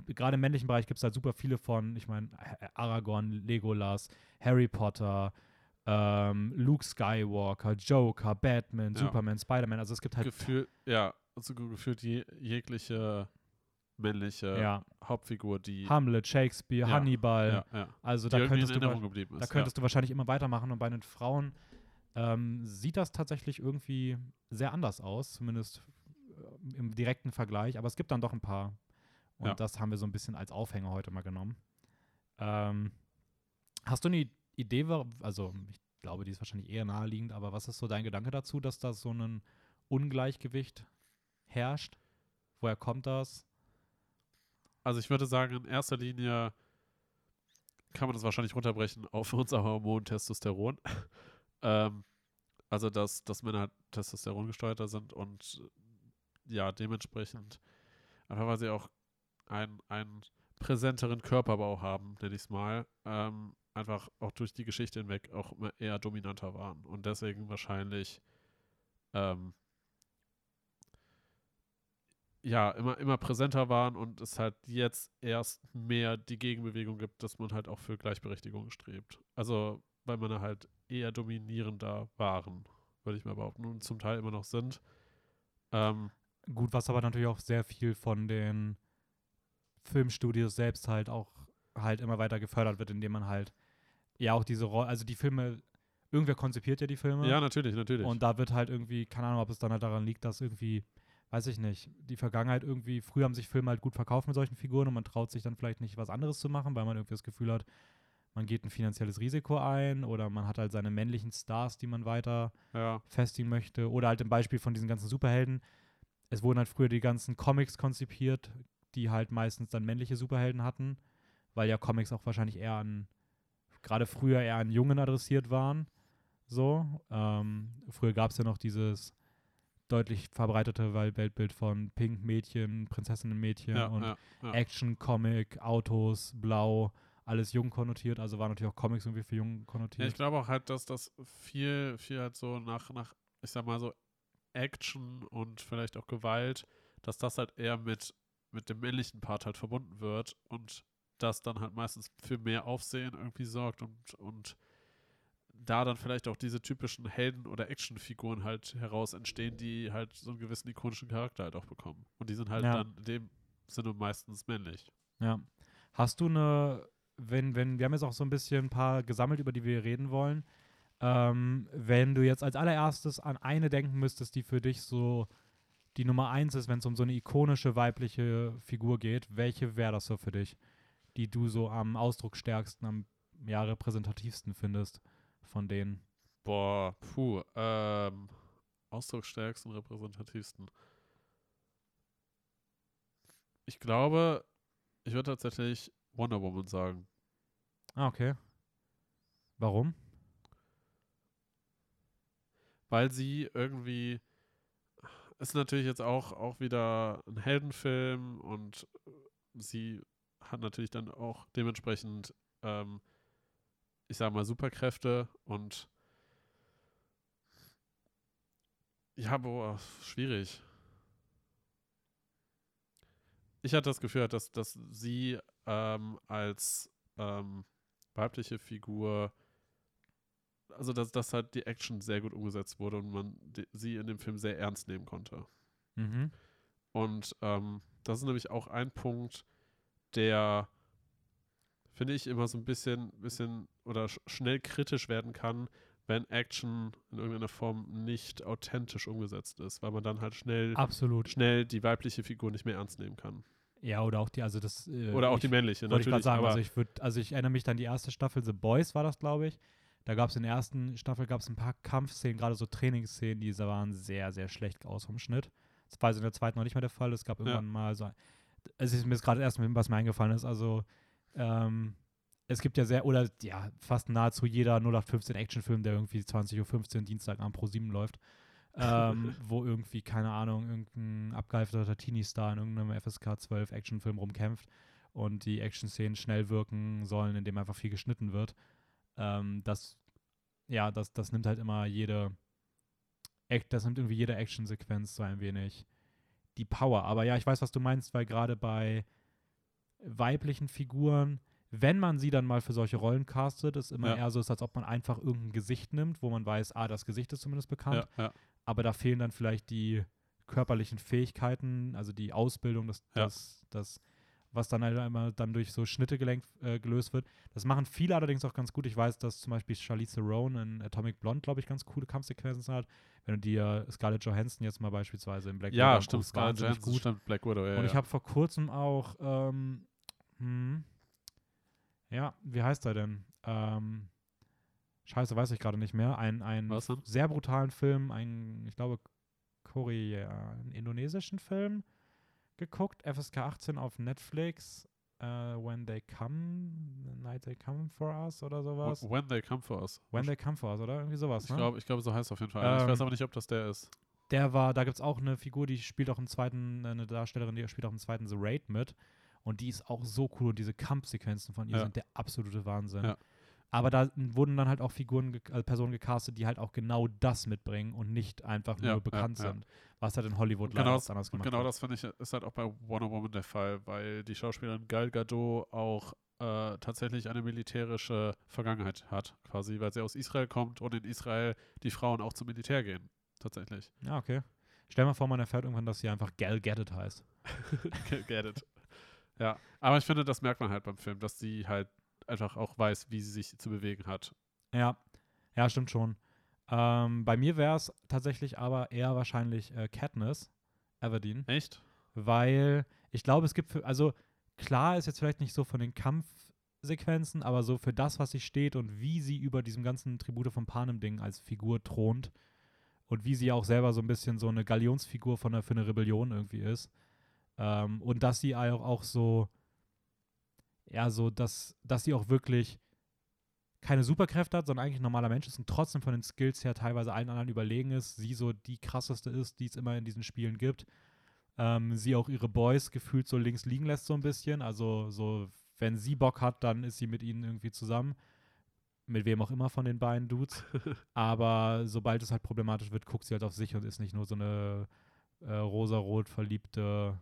gerade im männlichen Bereich gibt es halt super viele von, ich meine, Aragorn, Legolas, Harry Potter, ähm, Luke Skywalker, Joker, Batman, Ja. Superman, Spider-Man. Also es gibt halt Gefühl, ja, ge- gefühlt je, jegliche männliche ja, Hauptfigur, die, Hamlet, Shakespeare, Ja, Hannibal. ja, Also die da könntest, du, ist. da könntest du wahrscheinlich immer weitermachen. Und bei den Frauen ähm, sieht das tatsächlich irgendwie sehr anders aus, zumindest äh, im direkten Vergleich. Aber es gibt dann doch ein paar. Und das haben wir so ein bisschen als Aufhänger heute mal genommen. Ähm, hast du eine Idee, also ich glaube, die ist wahrscheinlich eher naheliegend, aber was ist so dein Gedanke dazu, dass da so ein Ungleichgewicht herrscht? Woher kommt das? Also ich würde sagen, in erster Linie kann man das wahrscheinlich runterbrechen auf unser Hormon Testosteron. ähm, also dass, dass Männer Testosteron gesteuerter sind und äh, ja, dementsprechend einfach weil sie auch einen, einen präsenteren Körperbau haben, nenne ich es mal, ähm, einfach auch durch die Geschichte hinweg auch immer eher dominanter waren und deswegen wahrscheinlich ähm, ja, immer, immer präsenter waren und es halt jetzt erst mehr die Gegenbewegung gibt, dass man halt auch für Gleichberechtigung strebt. Also, weil man halt eher dominierender waren, würde ich mal behaupten, und zum Teil immer noch sind. Ähm, Gut, was aber natürlich auch sehr viel von den Filmstudios selbst halt auch halt immer weiter gefördert wird, indem man halt ja auch diese Rolle, also die Filme, irgendwer konzipiert ja die Filme. Ja, natürlich, natürlich. Und da wird halt irgendwie, keine Ahnung, ob es dann halt daran liegt, dass irgendwie, weiß ich nicht, die Vergangenheit irgendwie, früher haben sich Filme halt gut verkauft mit solchen Figuren und man traut sich dann vielleicht nicht was anderes zu machen, weil man irgendwie das Gefühl hat, man geht ein finanzielles Risiko ein oder man hat halt seine männlichen Stars, die man weiter ja. festigen möchte. Oder halt im Beispiel von diesen ganzen Superhelden. Es wurden halt früher die ganzen Comics konzipiert, die halt meistens dann männliche Superhelden hatten, weil ja Comics auch wahrscheinlich eher an, gerade früher eher an Jungen adressiert waren. So. Ähm, früher gab es ja noch dieses deutlich verbreitete Weltbild von Pink-Mädchen, Prinzessinnen-Mädchen Ja, und ja, ja. Action-Comic, Autos, Blau, alles jung konnotiert. Also waren natürlich auch Comics irgendwie für jung Ja, konnotiert. ich glaube auch halt, dass das viel, viel halt so nach, nach, ich sag mal so, Action und vielleicht auch Gewalt, dass das halt eher mit, mit dem männlichen Part halt verbunden wird und das dann halt meistens für mehr Aufsehen irgendwie sorgt und, und da dann vielleicht auch diese typischen Helden- oder Actionfiguren halt heraus entstehen, die halt so einen gewissen ikonischen Charakter halt auch bekommen. Und die sind halt Ja. dann in dem Sinne meistens männlich. Ja. Hast du eine, wenn, wenn, wir haben jetzt auch so ein bisschen ein paar gesammelt, über die wir reden wollen. Ähm, wenn du jetzt als allererstes an eine denken müsstest, die für dich so die Nummer eins ist, wenn es um so eine ikonische weibliche Figur geht, welche wäre das so für dich, die du so am ausdrucksstärksten, am ja, repräsentativsten findest von denen? Boah, puh, ähm, ausdrucksstärksten, repräsentativsten. Ich glaube, ich würde tatsächlich Wonder Woman sagen. Ah, okay. Warum? Weil sie irgendwie ist natürlich jetzt auch, auch wieder ein Heldenfilm und sie hat natürlich dann auch dementsprechend, ähm, ich sag mal, Superkräfte und ja, boah, schwierig. Ich hatte das Gefühl, dass, dass sie ähm, als ähm, weibliche Figur, also dass, dass halt die Action sehr gut umgesetzt wurde und man die, sie in dem Film sehr ernst nehmen konnte. Mhm. Und ähm, das ist nämlich auch ein Punkt, der, finde ich, immer so ein bisschen, bisschen oder sch schnell kritisch werden kann, wenn Action in irgendeiner Form nicht authentisch umgesetzt ist, weil man dann halt schnell, Absolut. schnell die weibliche Figur nicht mehr ernst nehmen kann. Ja, oder auch die, also das. äh, Oder auch ich, die männliche, Wollte ich gerade natürlich. sagen, also ich würde, also ich erinnere mich dann die erste Staffel, The Boys war das, glaube ich. Da gab es in der ersten Staffel gab es ein paar Kampfszenen, gerade so Trainingsszenen, die waren sehr, sehr schlecht aus vom Schnitt. Das war so in der zweiten noch nicht mehr der Fall. Es gab irgendwann mal so, es ist mir gerade erst, was mir eingefallen ist, also ähm, es gibt ja sehr, oder ja, fast nahezu jeder 0815 Actionfilm, der irgendwie 20.15 Uhr Dienstagabend pro 7 läuft, ähm, wo irgendwie, keine Ahnung, irgendein abgehalfterter Teenie-Star in irgendeinem FSK 12 Actionfilm rumkämpft und die Action-Szenen schnell wirken sollen, indem einfach viel geschnitten wird. Ähm, das, ja, das, das nimmt halt immer jede, das nimmt irgendwie jede Action-Sequenz so ein wenig die Power. Aber ja, ich weiß, was du meinst, weil gerade bei weiblichen Figuren, wenn man sie dann mal für solche Rollen castet, es immer Ja. eher so ist, als ob man einfach irgendein Gesicht nimmt, wo man weiß, ah, das Gesicht ist zumindest bekannt ja, ja. aber da fehlen dann vielleicht die körperlichen Fähigkeiten, also die Ausbildung, das, Ja. das, das was dann halt einmal dann durch so Schnitte gelenkt, äh, gelöst wird. Das machen viele allerdings auch ganz gut. Ich weiß, dass zum Beispiel Charlize Theron in Atomic Blonde, glaube ich, ganz coole Kampfsequenzen hat. Wenn du dir Scarlett Johansson jetzt mal beispielsweise im Black Widow Ja, stimmt, Scarlett Johansson, gut. stimmt, Black Widow, ja, Und ich ja. habe vor kurzem auch, ähm, hm, ja, wie heißt er denn? Ähm, scheiße, weiß ich gerade nicht mehr. Ein, ein Was sehr brutalen Film, ein, ich glaube, Korea, einen indonesischen Film geguckt, FSK 18 auf Netflix. äh, When They Come, The Night They Come for Us oder sowas. Wh- When They Come For Us. When They Come for Us, oder? Irgendwie sowas, ich ne? glaube, ich glaub, so heißt es auf jeden Fall. ich weiß Ähm, aber nicht, ob das der ist. Der war, da gibt es auch eine Figur, die spielt auch im zweiten, eine Darstellerin, die spielt auch im zweiten The Raid mit. Und die ist auch so cool und diese Kampfsequenzen von ihr Ja. sind der absolute Wahnsinn. Ja. Aber da wurden dann halt auch Figuren, ge- also Personen gecastet, die halt auch genau das mitbringen und nicht einfach nur Ja, ja, bekannt ja. sind. Was halt in Hollywood Und leider genau was anderes Und gemacht genau wird. das finde ich ist halt auch bei Wonder Woman der Fall, weil die Schauspielerin Gal Gadot auch äh, tatsächlich eine militärische Vergangenheit hat, quasi, weil sie aus Israel kommt und in Israel die Frauen auch zum Militär gehen, tatsächlich. Ja, okay. Stell mal vor, man erfährt irgendwann, dass sie einfach Gal Gadot heißt. Get it. Ja, aber ich finde, das merkt man halt beim Film, dass sie halt einfach auch weiß, wie sie sich zu bewegen hat. Ja. Ja, stimmt schon. Ähm, bei mir wäre es tatsächlich aber eher wahrscheinlich äh, Katniss Everdeen, Echt? weil ich glaube, es gibt für, also klar ist jetzt vielleicht nicht so von den Kampfsequenzen, aber so für das, was sie steht und wie sie über diesem ganzen Tribute von Panem-Ding als Figur thront und wie sie auch selber so ein bisschen so eine Galionsfigur von der, für eine Rebellion irgendwie ist. Ähm, und dass sie auch, auch so, ja, so, dass, dass sie auch wirklich keine Superkräfte hat, sondern eigentlich ein normaler Mensch ist und trotzdem von den Skills her teilweise allen anderen überlegen ist, sie so die krasseste ist, die es immer in diesen Spielen gibt. Ähm, sie auch ihre Boys gefühlt so links liegen lässt so ein bisschen. Also so, wenn sie Bock hat, dann ist sie mit ihnen irgendwie zusammen. Mit wem auch immer von den beiden Dudes. Aber sobald es halt problematisch wird, guckt sie halt auf sich und ist nicht nur so eine äh, rosarot verliebte,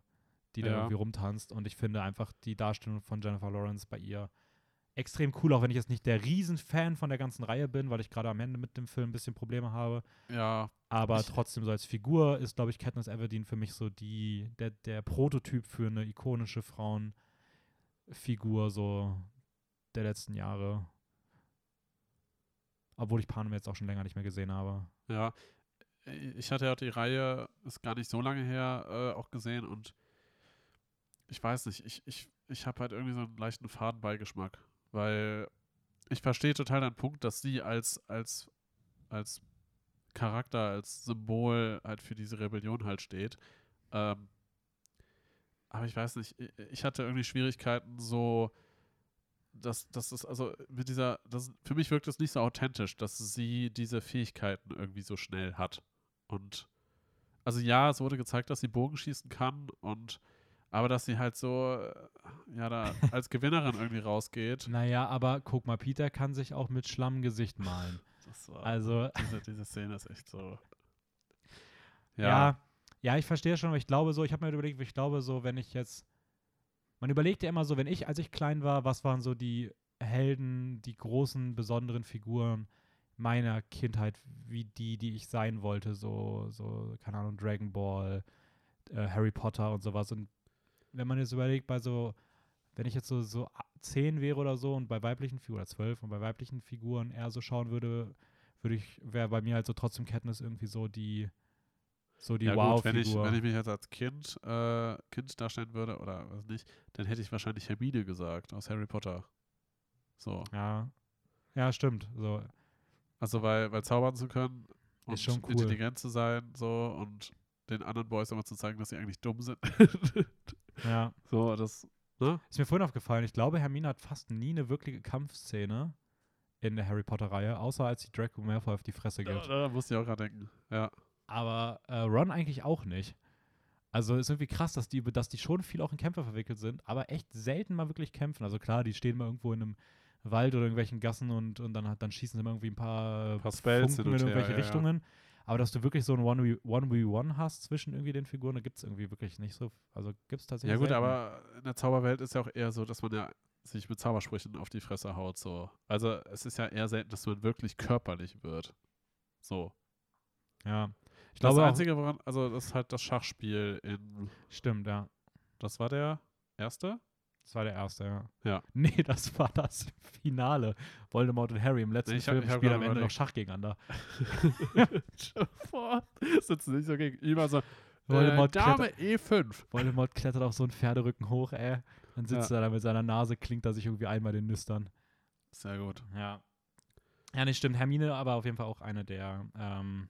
die da Ja. irgendwie rumtanzt. Und ich finde einfach die Darstellung von Jennifer Lawrence bei ihr extrem cool, auch wenn ich jetzt nicht der Riesenfan von der ganzen Reihe bin, weil ich gerade am Ende mit dem Film ein bisschen Probleme habe. Ja, Aber trotzdem so als Figur ist, glaube ich, Katniss Everdeen für mich so die, der, der Prototyp für eine ikonische Frauenfigur so der letzten Jahre. Obwohl ich Panem jetzt auch schon länger nicht mehr gesehen habe. ja. Ich hatte ja die Reihe, ist gar nicht so lange her, äh, auch gesehen und ich weiß nicht, ich, ich, ich habe halt irgendwie so einen leichten Fadenbeigeschmack, weil ich verstehe total deinen Punkt, dass sie als, als, als Charakter, als Symbol halt für diese Rebellion halt steht. Ähm, aber ich weiß nicht, ich, ich hatte irgendwie Schwierigkeiten, so, dass, dass es, also mit dieser, das, für mich wirkt es nicht so authentisch, dass sie diese Fähigkeiten irgendwie so schnell hat. Und also ja, es wurde gezeigt, dass sie Bogen schießen kann und aber dass sie halt so, äh, ja, da als Gewinnerin irgendwie rausgeht. Naja, aber guck mal, Peter kann sich auch mit Schlammgesicht malen. Das war, Also, diese, diese Szene ist echt so. ja. Ja, ja, ich verstehe schon, aber ich glaube so, ich habe mir überlegt, ich glaube so, wenn ich jetzt, man überlegt ja immer so, wenn ich, als ich klein war, was waren so die Helden, die großen, besonderen Figuren meiner Kindheit, wie die, die ich sein wollte, so, so, keine Ahnung, Dragon Ball, äh, Harry Potter und sowas. Und wenn man jetzt überlegt, bei so, wenn ich jetzt so, so a- zehn wäre oder so und bei weiblichen Figuren, oder zwölf und bei weiblichen Figuren eher so schauen würde, würde ich, wäre bei mir halt so trotzdem Katniss irgendwie so die, so die ja gut, wenn ich, Wow-Figur. wenn ich mich jetzt als Kind, äh, Kind darstellen würde oder was nicht, dann hätte ich wahrscheinlich Hermine gesagt aus Harry Potter. So. Ja. Ja, stimmt. So. Also weil, weil zaubern zu können und Ist schon cool. intelligent zu sein, so und den anderen Boys immer zu zeigen, dass sie eigentlich dumm sind. Ja. so, das, ne? Ist mir vorhin aufgefallen, ich glaube, Hermine hat fast nie eine wirkliche Kampfszene in der Harry Potter-Reihe, außer als sie Draco Malfoy auf die Fresse Da, gibt. da musste ich auch gerade denken. Ja. Aber äh, Ron eigentlich auch nicht. Also ist irgendwie krass, dass die, dass die schon viel auch in Kämpfe verwickelt sind, aber echt selten mal wirklich kämpfen. Also klar, die stehen mal irgendwo in einem Wald oder irgendwelchen Gassen und, und dann, hat- dann schießen sie mal irgendwie ein paar, Ein paar Spells Funken in irgendwelche ja, ja. Aber dass du wirklich so ein 1v1 hast zwischen irgendwie den Figuren, da gibt es irgendwie wirklich nicht so. Also gibt es tatsächlich Ja gut, selten. aber in der Zauberwelt ist ja auch eher so, dass man ja sich mit Zaubersprüchen auf die Fresse haut. So. Also es ist ja eher selten, dass man wirklich körperlich wird. So. Ja. Ich das glaube auch, Einzige, woran, also das ist halt das Schachspiel in, stimmt, ja. das war der erste? Das war der erste, ja. Ja. Nee, das war das Finale. Voldemort und Harry im letzten Nee, Film spielen am Ende noch. Schach gegeneinander. Vor, sitzen nicht so gegenüber, so Voldemort, äh, Dame klettert, E5. Voldemort klettert auf so einen Pferderücken hoch, ey. Dann sitzt er da mit seiner Nase, klingt er sich irgendwie einmal den Nüstern. Sehr gut. Ja. Ja, nee, stimmt. Hermine aber auf jeden Fall auch eine der, ähm,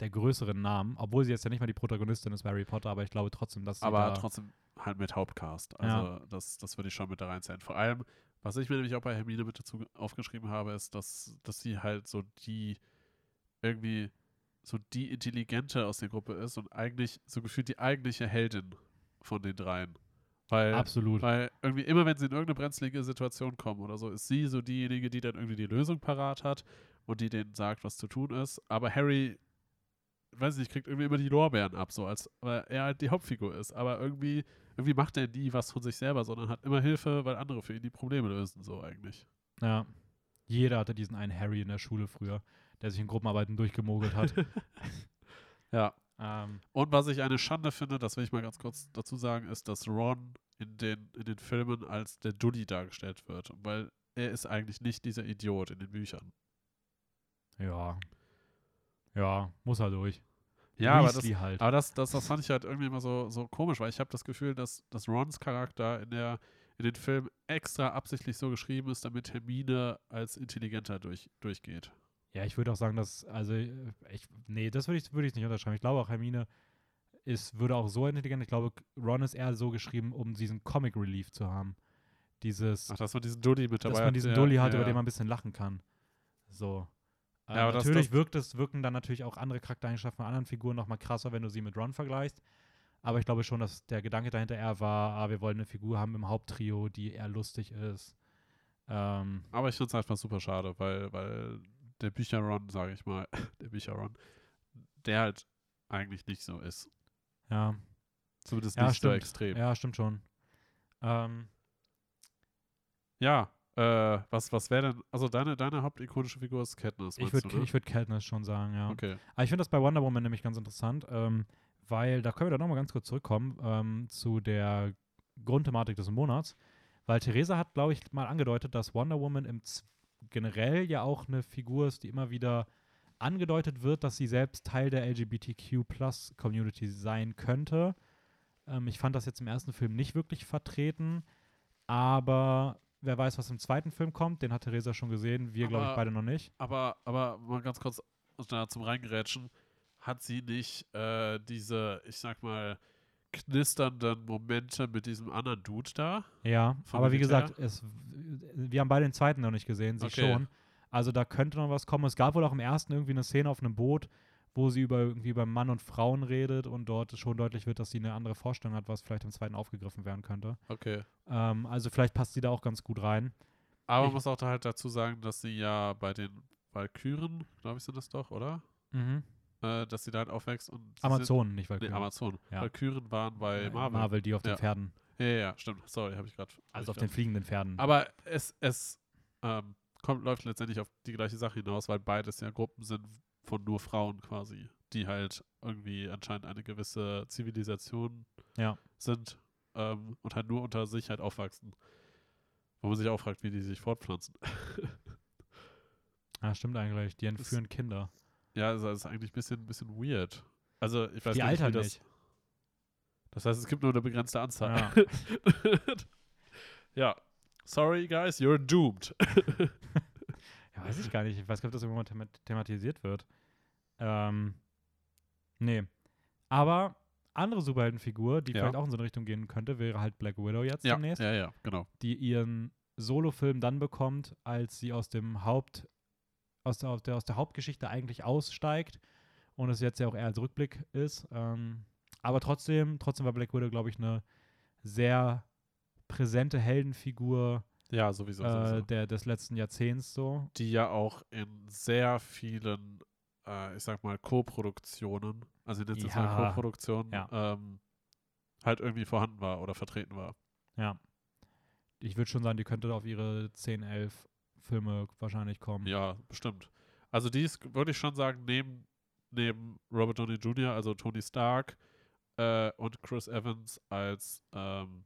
der größeren Namen. Obwohl sie jetzt ja nicht mal die Protagonistin ist bei Harry Potter, aber ich glaube trotzdem, dass sie Aber da trotzdem halt mit Hauptcast. Also das, das würde ich schon mit da reinzählen. Vor allem, was ich mir nämlich auch bei Hermine mit dazu aufgeschrieben habe, ist, dass, dass sie halt so die irgendwie so die Intelligente aus der Gruppe ist und eigentlich so gefühlt die eigentliche Heldin von den dreien. Weil, absolut. weil irgendwie immer, wenn sie in irgendeine brenzlige Situation kommen oder so, ist sie so diejenige, die dann irgendwie die Lösung parat hat und die denen sagt, was zu tun ist. Aber Harry, weiß nicht, kriegt irgendwie immer die Lorbeeren ab, so als weil er halt die Hauptfigur ist. Aber irgendwie, irgendwie macht er nie was von sich selber, sondern hat immer Hilfe, weil andere für ihn die Probleme lösen, so eigentlich. Ja. Jeder hatte diesen einen Harry in der Schule früher, der sich in Gruppenarbeiten durchgemogelt hat. Ja. ähm, Und was ich eine Schande finde, das will ich mal ganz kurz dazu sagen, ist, dass Ron in den, in den Filmen als der Dulli dargestellt wird. Weil er ist eigentlich nicht dieser Idiot in den Büchern. Ja. Ja, muss halt durch. Ja, aber das, halt. aber das, das, das fand ich halt irgendwie immer so, so komisch, weil ich habe das Gefühl, dass, dass Rons Charakter in, der, in den Filmen extra absichtlich so geschrieben ist, damit Hermine als intelligenter durch, durchgeht. Ja, ich würde auch sagen, dass, also, ich, nee, das würde ich, würd ich nicht unterschreiben. Ich glaube auch, Hermine ist, würde auch so intelligent, ich glaube, Ron ist eher so geschrieben, um diesen Comic Relief zu haben. Dieses, Ach, dass man diesen Dulli mit dabei dass hat. man diesen ja, Dulli hat, ja. über den man ein bisschen lachen kann. So. Ja, aber das- natürlich das- wirkt es, wirken dann natürlich auch andere Charaktereigenschaften von anderen Figuren nochmal krasser, wenn du sie mit Ron vergleichst. Aber ich glaube schon, dass der Gedanke dahinter eher war, ah, wir wollen eine Figur haben im Haupttrio, die eher lustig ist. Ähm, Aber ich finde es einfach super schade, weil, weil der Bücherron, sage ich mal, der Bücherron, der halt eigentlich nicht so ist. ja, Zumindest Ja, nicht so stimmt. extrem. ja, stimmt schon. Ähm, Ja, äh, was, was wäre denn, also deine, deine hauptikonische Figur ist Katniss, ich würde ne? ich würd Katniss schon sagen, ja. Okay. Aber ich finde das bei Wonder Woman nämlich ganz interessant, ähm, weil da können wir dann nochmal ganz kurz zurückkommen ähm, zu der Grundthematik des Monats. Weil Theresa hat, glaube ich, mal angedeutet, dass Wonder Woman im Z generell ja auch eine Figur ist, die immer wieder angedeutet wird, dass sie selbst Teil der LGBTQ-Plus-Community sein könnte. Ähm, ich fand das jetzt im ersten Film nicht wirklich vertreten, aber wer weiß, was im zweiten Film kommt, den hat Theresa schon gesehen, wir, glaube ich, beide noch nicht. Aber, aber mal ganz kurz zum Reingerätschen, hat sie nicht äh, diese, ich sag mal, knisternden Momente mit diesem anderen Dude da? Ja, aber wie gesagt, es, wir haben beide den zweiten noch nicht gesehen, sie Okay. schon. Also da könnte noch was kommen. Es gab wohl auch im ersten irgendwie eine Szene auf einem Boot, wo sie über irgendwie über Mann und Frauen redet und dort schon deutlich wird, dass sie eine andere Vorstellung hat, was vielleicht im zweiten aufgegriffen werden könnte. Okay. Ähm, also vielleicht passt sie da auch ganz gut rein. Aber man muss auch da halt dazu sagen, dass sie ja bei den Valkyren, glaube ich, sind das doch, oder? Äh, dass sie da halt aufwächst und Amazonen, nicht Sind, nee, Valkyrie. Amazon. Ja. Valkyren waren bei Marvel. Marvel, die auf den Ja. Pferden. Ja, ja, ja, stimmt. Sorry, habe ich gerade. Also auf den fliegenden Pferden. Aber es, es ähm, kommt, läuft letztendlich auf die gleiche Sache hinaus, weil beides ja Gruppen sind von nur Frauen quasi, die halt irgendwie anscheinend eine gewisse Zivilisation Ja. sind ähm, und halt nur unter sich halt aufwachsen. Wo man sich auch fragt, wie die sich fortpflanzen. Ja, stimmt eigentlich. Die entführen Kinder. ja, also das ist eigentlich ein bisschen, bisschen weird. Also ich weiß Die nicht, wie das. nicht. Das heißt, es gibt nur eine begrenzte Anzahl. Ja. ja. Sorry, guys, you're doomed. Ja, weiß ich gar nicht. Ich weiß gar nicht, ob das irgendwann thema thematisiert wird. Ähm, nee. Aber andere Superheldenfigur, die Ja. vielleicht auch in so eine Richtung gehen könnte, wäre halt Black Widow jetzt ja, demnächst, ja, ja, genau. die ihren Solofilm dann bekommt, als sie aus dem Haupt, aus der, aus der, aus der Hauptgeschichte eigentlich aussteigt und es jetzt ja auch eher als Rückblick ist. Ähm, aber trotzdem, trotzdem war Black Widow, glaube ich, eine sehr präsente Heldenfigur Ja, sowieso. äh, sowieso. der, des letzten Jahrzehnts so. die ja auch in sehr vielen, äh, ich sag mal, Co-Produktionen, also in internationalen Ja. Co-Produktionen, Ja. ähm, halt irgendwie vorhanden war oder vertreten war. Ja. Ich würde schon sagen, die könnte auf ihre 10, 11 Filme wahrscheinlich kommen. Ja, bestimmt. Also die ist, würde ich schon sagen, neben, neben Robert Downey Jr., also Tony Stark äh, und Chris Evans als, ähm,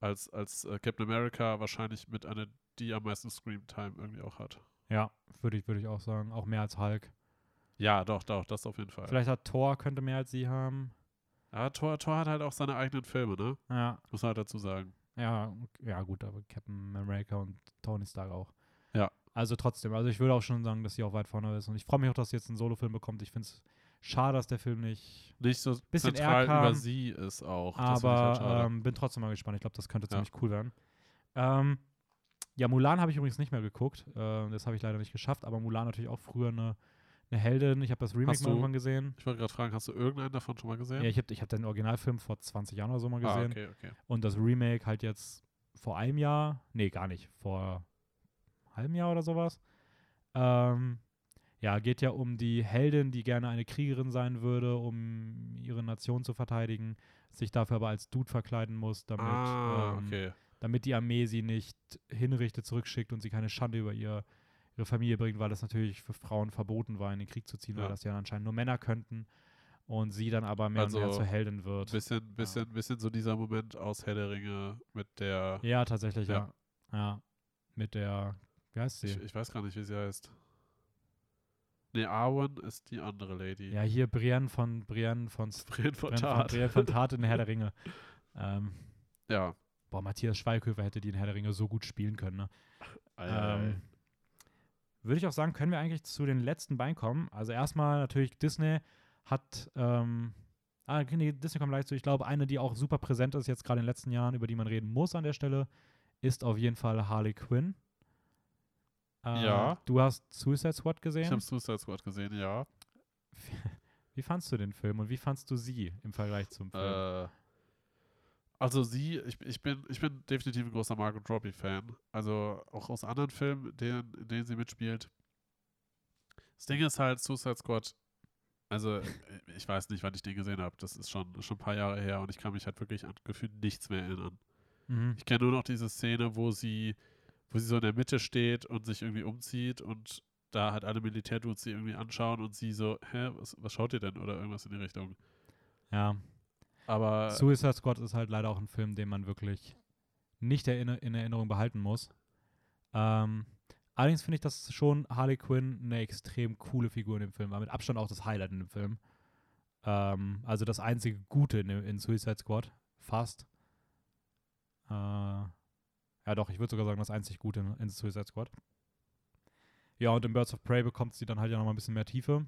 als, als äh, Captain America wahrscheinlich mit einer, die am meisten Scream-Time irgendwie auch hat. Ja, würde ich, würd ich auch sagen. Auch mehr als Hulk. Ja, doch, doch, das auf jeden Fall. Vielleicht hat Thor könnte mehr als sie haben. Ja, Thor, Thor hat halt auch seine eigenen Filme, ne? Ja, Muss man halt dazu sagen. ja, ja, gut, aber Captain America und Tony Stark auch. Ja. Also trotzdem, also ich würde auch schon sagen, dass sie auch weit vorne ist. Und ich freue mich auch, dass sie jetzt einen Solofilm bekommt. Ich finde es schade, dass der Film nicht. Nicht so Bisschen zentral kam, über sie ist auch. Halt aber schade. ähm, bin trotzdem mal gespannt. Ich glaube, das könnte Ja. ziemlich cool werden. Ähm, ja, Mulan habe ich übrigens nicht mehr geguckt. Äh, das habe ich leider nicht geschafft. Aber Mulan natürlich auch früher eine, eine Heldin. Ich habe das Remake Hast mal du- irgendwann gesehen. ich wollte gerade fragen, hast du irgendeinen davon schon mal gesehen? Ja, ich habe ich hab den Originalfilm vor 20 Jahren oder so mal ah, gesehen. okay, okay. Und das Remake halt jetzt vor einem Jahr. Nee, gar nicht. Vor einem halben Jahr oder sowas. Ähm, ja, geht ja um die Heldin, die gerne eine Kriegerin sein würde, um ihre Nation zu verteidigen, sich dafür aber als Dude verkleiden muss, damit, ah, ähm, okay. damit die Armee sie nicht hinrichtet, zurückschickt und sie keine Schande über ihr, ihre Familie bringt, weil das natürlich für Frauen verboten war, in den Krieg zu ziehen, Ja. weil das ja anscheinend nur Männer könnten. Und sie dann aber mehr und mehr Also, zur Heldin wird. Bisschen, bisschen, bisschen so dieser Moment aus Herr der Ringe mit der. Ja, tatsächlich, ja. Ja. ja. Mit der, wie heißt sie? Ich, ich weiß gar nicht, wie sie heißt. Nee, Arwen ist die andere Lady. Ja, hier Brienne von Brienne von, Brienne von Brienne von, Tat. Brienne von Tat in Herr der Ringe. Ähm, Ja. boah, Matthias Schweighöfer hätte die in Herr der Ringe so gut spielen können. Ne? Ähm, Würde ich auch sagen, können wir eigentlich zu den letzten beiden kommen. Also erstmal natürlich Disney hat, ähm, ah, nee, Disney kommt gleich zu. Ich glaube, eine, die auch super präsent ist jetzt gerade in den letzten Jahren, über die man reden muss an der Stelle, ist auf jeden Fall Harley Quinn. Äh, Ja. Du hast Suicide Squad ich gesehen. habe Suicide Squad gesehen, ja. Wie fandst du den Film und wie fandst du sie im Vergleich zum Film? Äh, also sie, ich, ich, bin, ich bin definitiv ein großer Margot Robbie-Fan. Also auch aus anderen Filmen, denen, in denen sie mitspielt. Das Ding ist halt, Suicide Squad, also äh, ich weiß nicht, wann ich den gesehen habe. Das ist schon, schon ein paar Jahre her und ich kann mich halt wirklich an gefühlt nichts mehr erinnern. Mhm. Ich kenne nur noch diese Szene, wo sie, wo sie so in der Mitte steht und sich irgendwie umzieht und da halt alle Militärdudes sie irgendwie anschauen und sie so, hä, was, was schaut ihr denn? Oder irgendwas in die Richtung. Ja. Aber Suicide Squad ist halt leider auch ein Film, den man wirklich nicht erinner in Erinnerung behalten muss. Ähm, allerdings finde ich, dass schon Harley Quinn eine extrem coole Figur in dem Film war. Mit Abstand auch das Highlight in dem Film. Ähm, also das einzige Gute in, in Suicide Squad. Fast. Äh, ja, doch, ich würde sogar sagen, das einzig Gute in, in Suicide Squad. Ja, und in Birds of Prey bekommt sie dann halt ja nochmal ein bisschen mehr Tiefe.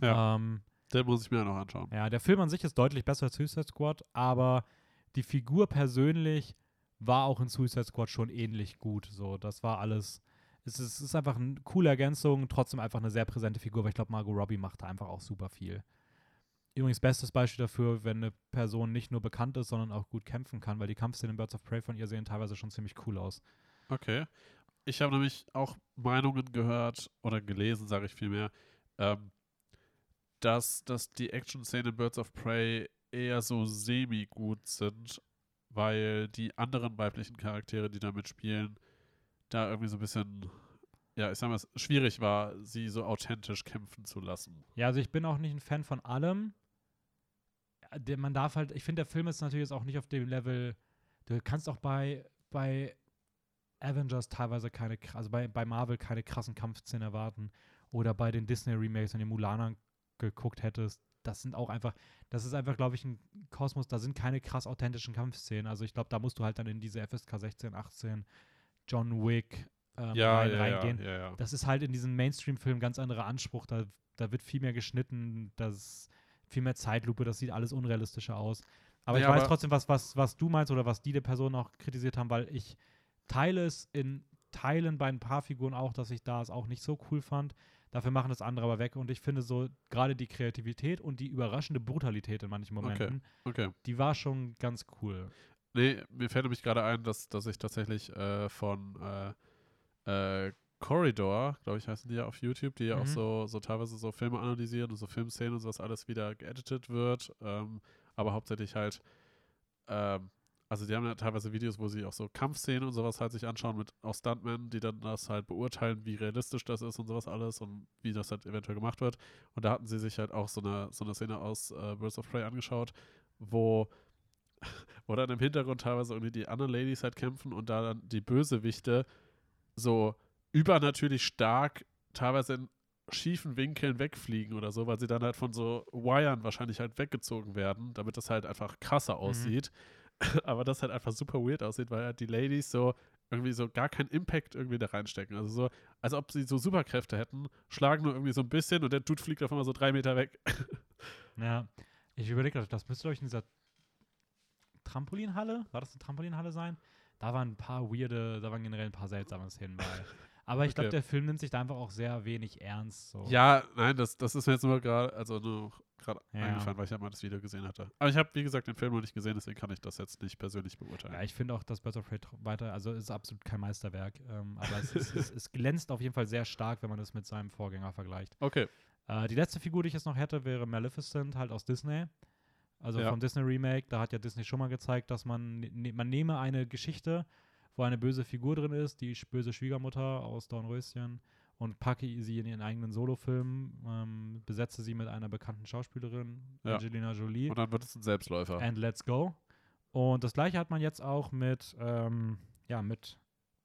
Ja. Ähm, den muss ich mir noch anschauen. ja, der Film an sich ist deutlich besser als Suicide Squad, aber die Figur persönlich war auch in Suicide Squad schon ähnlich gut. So, das war alles. Es ist, es ist einfach eine coole Ergänzung, trotzdem einfach eine sehr präsente Figur, aber ich glaube, Margot Robbie macht da einfach auch super viel. Übrigens, bestes Beispiel dafür, wenn eine Person nicht nur bekannt ist, sondern auch gut kämpfen kann, weil die Kampfszenen in Birds of Prey von ihr sehen teilweise schon ziemlich cool aus. Okay. Ich habe nämlich auch Meinungen gehört oder gelesen, sage ich vielmehr, ähm, dass, dass die Action-Szenen in Birds of Prey eher so semi-gut sind, weil die anderen weiblichen Charaktere, die da mitspielen, da irgendwie so ein bisschen, ja, ich sag mal, es schwierig war, sie so authentisch kämpfen zu lassen. Ja, also ich bin auch nicht ein Fan von allem. Ja, der- Man darf halt, ich finde, der Film ist natürlich jetzt auch nicht auf dem Level. Du kannst auch bei, bei Avengers teilweise keine, also bei, bei Marvel keine krassen Kampfszenen erwarten. Oder bei den Disney-Remakes, wenn du Mulan geguckt hättest, das sind auch einfach, das ist einfach, glaube ich, ein Kosmos, da sind keine krass authentischen Kampfszenen. Also ich glaube, da musst du halt dann in diese FSK 16, 18, John Wick ähm, rein, reingehen ja, ja. das ist halt in diesem Mainstream-Film ein ganz anderer Anspruch. Da, da wird viel mehr geschnitten, das viel mehr Zeitlupe, das sieht alles unrealistischer aus. Aber Ja, ich weiß aber- trotzdem, was, was, was du meinst oder was die der Personen auch kritisiert haben, weil ich teile es in Teilen bei ein paar Figuren auch, dass ich da es auch nicht so cool fand. Dafür machen das andere aber weg und ich finde so gerade die Kreativität und die überraschende Brutalität in manchen Momenten, Okay. die war schon ganz cool. Nee, mir fällt nämlich gerade ein, dass, dass ich tatsächlich äh, von äh, äh, Corridor, glaube ich, heißen die ja auf YouTube, die ja auch Mhm. so, so teilweise so Filme analysieren und so Filmszenen und sowas alles wieder geeditet wird. Ähm, aber hauptsächlich halt, ähm, also die haben ja teilweise Videos, wo sie auch so Kampfszenen und sowas halt sich anschauen mit auch Stuntmen, die dann das halt beurteilen, wie realistisch das ist und sowas alles und wie das halt eventuell gemacht wird. Und da hatten sie sich halt auch so eine, so eine Szene aus äh, Birds of Prey angeschaut, wo wo dann im Hintergrund teilweise irgendwie die anderen Ladies halt kämpfen und da dann die Bösewichte so übernatürlich stark teilweise in schiefen Winkeln wegfliegen oder so, weil sie dann halt von so Wiren wahrscheinlich halt weggezogen werden, damit das halt einfach krasser aussieht. Aber das halt einfach super weird aussieht, weil halt die Ladies so irgendwie so gar keinen Impact irgendwie da reinstecken. Also so, als ob sie so Superkräfte hätten, schlagen nur irgendwie so ein bisschen und der Dude fliegt auf einmal so drei Meter weg. Ja, ich überlege gerade, das müsste, glaube ich, in dieser Trampolinhalle, war das eine Trampolinhalle sein? Da waren ein paar weirde, da waren generell ein paar seltsame Szenen bei. Aber ich glaube, Okay. der Film nimmt sich da einfach auch sehr wenig ernst. So. Ja, nein, das, das ist mir jetzt nur gerade, also nur gerade Ja. eingefallen, weil ich ja mal das Video gesehen hatte. Aber ich habe, wie gesagt, den Film noch nicht gesehen, deswegen kann ich das jetzt nicht persönlich beurteilen. Ja, ich finde auch, dass Birds of Prey weiter, also es ist absolut kein Meisterwerk, ähm, aber es, ist, es, es glänzt auf jeden Fall sehr stark, wenn man es mit seinem Vorgänger vergleicht. Okay, Äh, die letzte Figur, die ich jetzt noch hätte, wäre Maleficent, halt aus Disney. Also Ja. vom Disney Remake. Da hat ja Disney schon mal gezeigt, dass man, ne, man nehme eine Geschichte, wo eine böse Figur drin ist, die böse Schwiegermutter aus Dornröschen, und packe sie in ihren eigenen Solofilm, ähm, besetze sie mit einer bekannten Schauspielerin, Ja. Angelina Jolie. und dann wird es ein Selbstläufer. And let's go. Und das gleiche hat man jetzt auch mit, ähm, ja, mit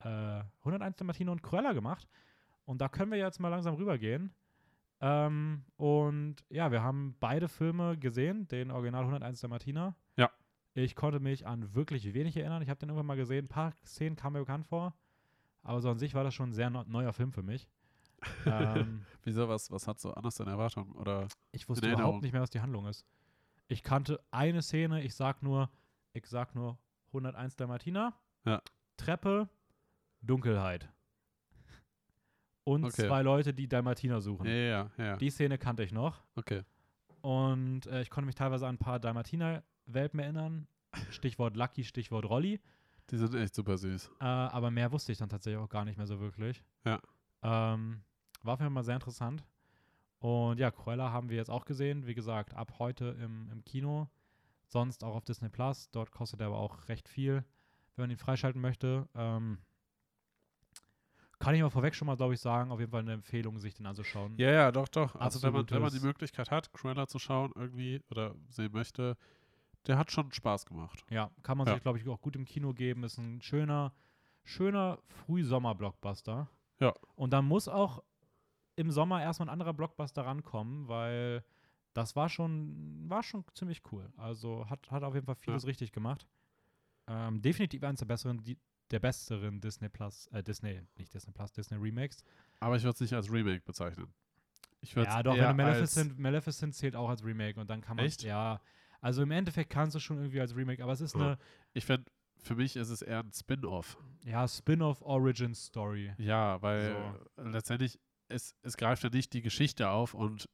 äh, 101 Martino und Cruella gemacht. Und da können wir jetzt mal langsam rübergehen. Ähm, und ja, wir haben beide Filme gesehen, den Original 101 der Martina. Ich konnte mich an wirklich wenig erinnern. Ich habe den irgendwann mal gesehen. Ein paar Szenen kamen mir bekannt vor. Aber so an sich war das schon ein sehr neu- neuer Film für mich. ähm, Wieso, was, was hat so anders deine Erwartung? Oder ich wusste überhaupt nicht mehr, was die Handlung ist. Ich kannte eine Szene, ich sag nur, ich sag nur 101 der Martina. Ja. Treppe, Dunkelheit. Und Okay. zwei Leute, die Dalmatiner suchen. ja, ja, ja. Die Szene kannte ich noch. Okay. Und äh, ich konnte mich teilweise an ein paar Dalmatiner-Welpen erinnern. Stichwort Lucky, Stichwort Rolli. Die sind echt super süß. Äh, aber mehr wusste ich dann tatsächlich auch gar nicht mehr so wirklich. Ja. Ähm, war auf jeden Fall mal sehr interessant. Und ja, Cruella haben wir jetzt auch gesehen. Wie gesagt, ab heute im, im Kino. Sonst auch auf Disney Plus. Dort kostet er aber auch recht viel, wenn man ihn freischalten möchte. Ähm, kann ich mal vorweg schon mal, glaube ich, sagen, auf jeden Fall eine Empfehlung, sich den anzuschauen. Ja, ja, doch, doch. Also wenn man, wenn man die Möglichkeit hat, Cruella zu schauen irgendwie oder sehen möchte, der hat schon Spaß gemacht. Ja, kann man Ja. sich, glaube ich, auch gut im Kino geben. Ist ein schöner, schöner Frühsommer-Blockbuster. Ja. Und da muss auch im Sommer erstmal ein anderer Blockbuster rankommen, weil das war schon, war schon ziemlich cool. Also hat, hat auf jeden Fall vieles richtig gemacht. Ähm, definitiv eines der besseren, die, der besseren Disney Plus, äh, Disney, nicht Disney Plus, Disney Remakes. Aber ich würde es nicht als Remake bezeichnen. Ich Ja, doch, wenn Maleficent, Maleficent zählt auch als Remake und dann kann man Echt? ja. Also im Endeffekt kannst du schon irgendwie als Remake, aber es ist Ja. eine Ich finde, für mich ist es eher ein Spin-off. ja, Spin-off Origin Story. Ja, weil letztendlich, es, es greift ja nicht die Geschichte auf und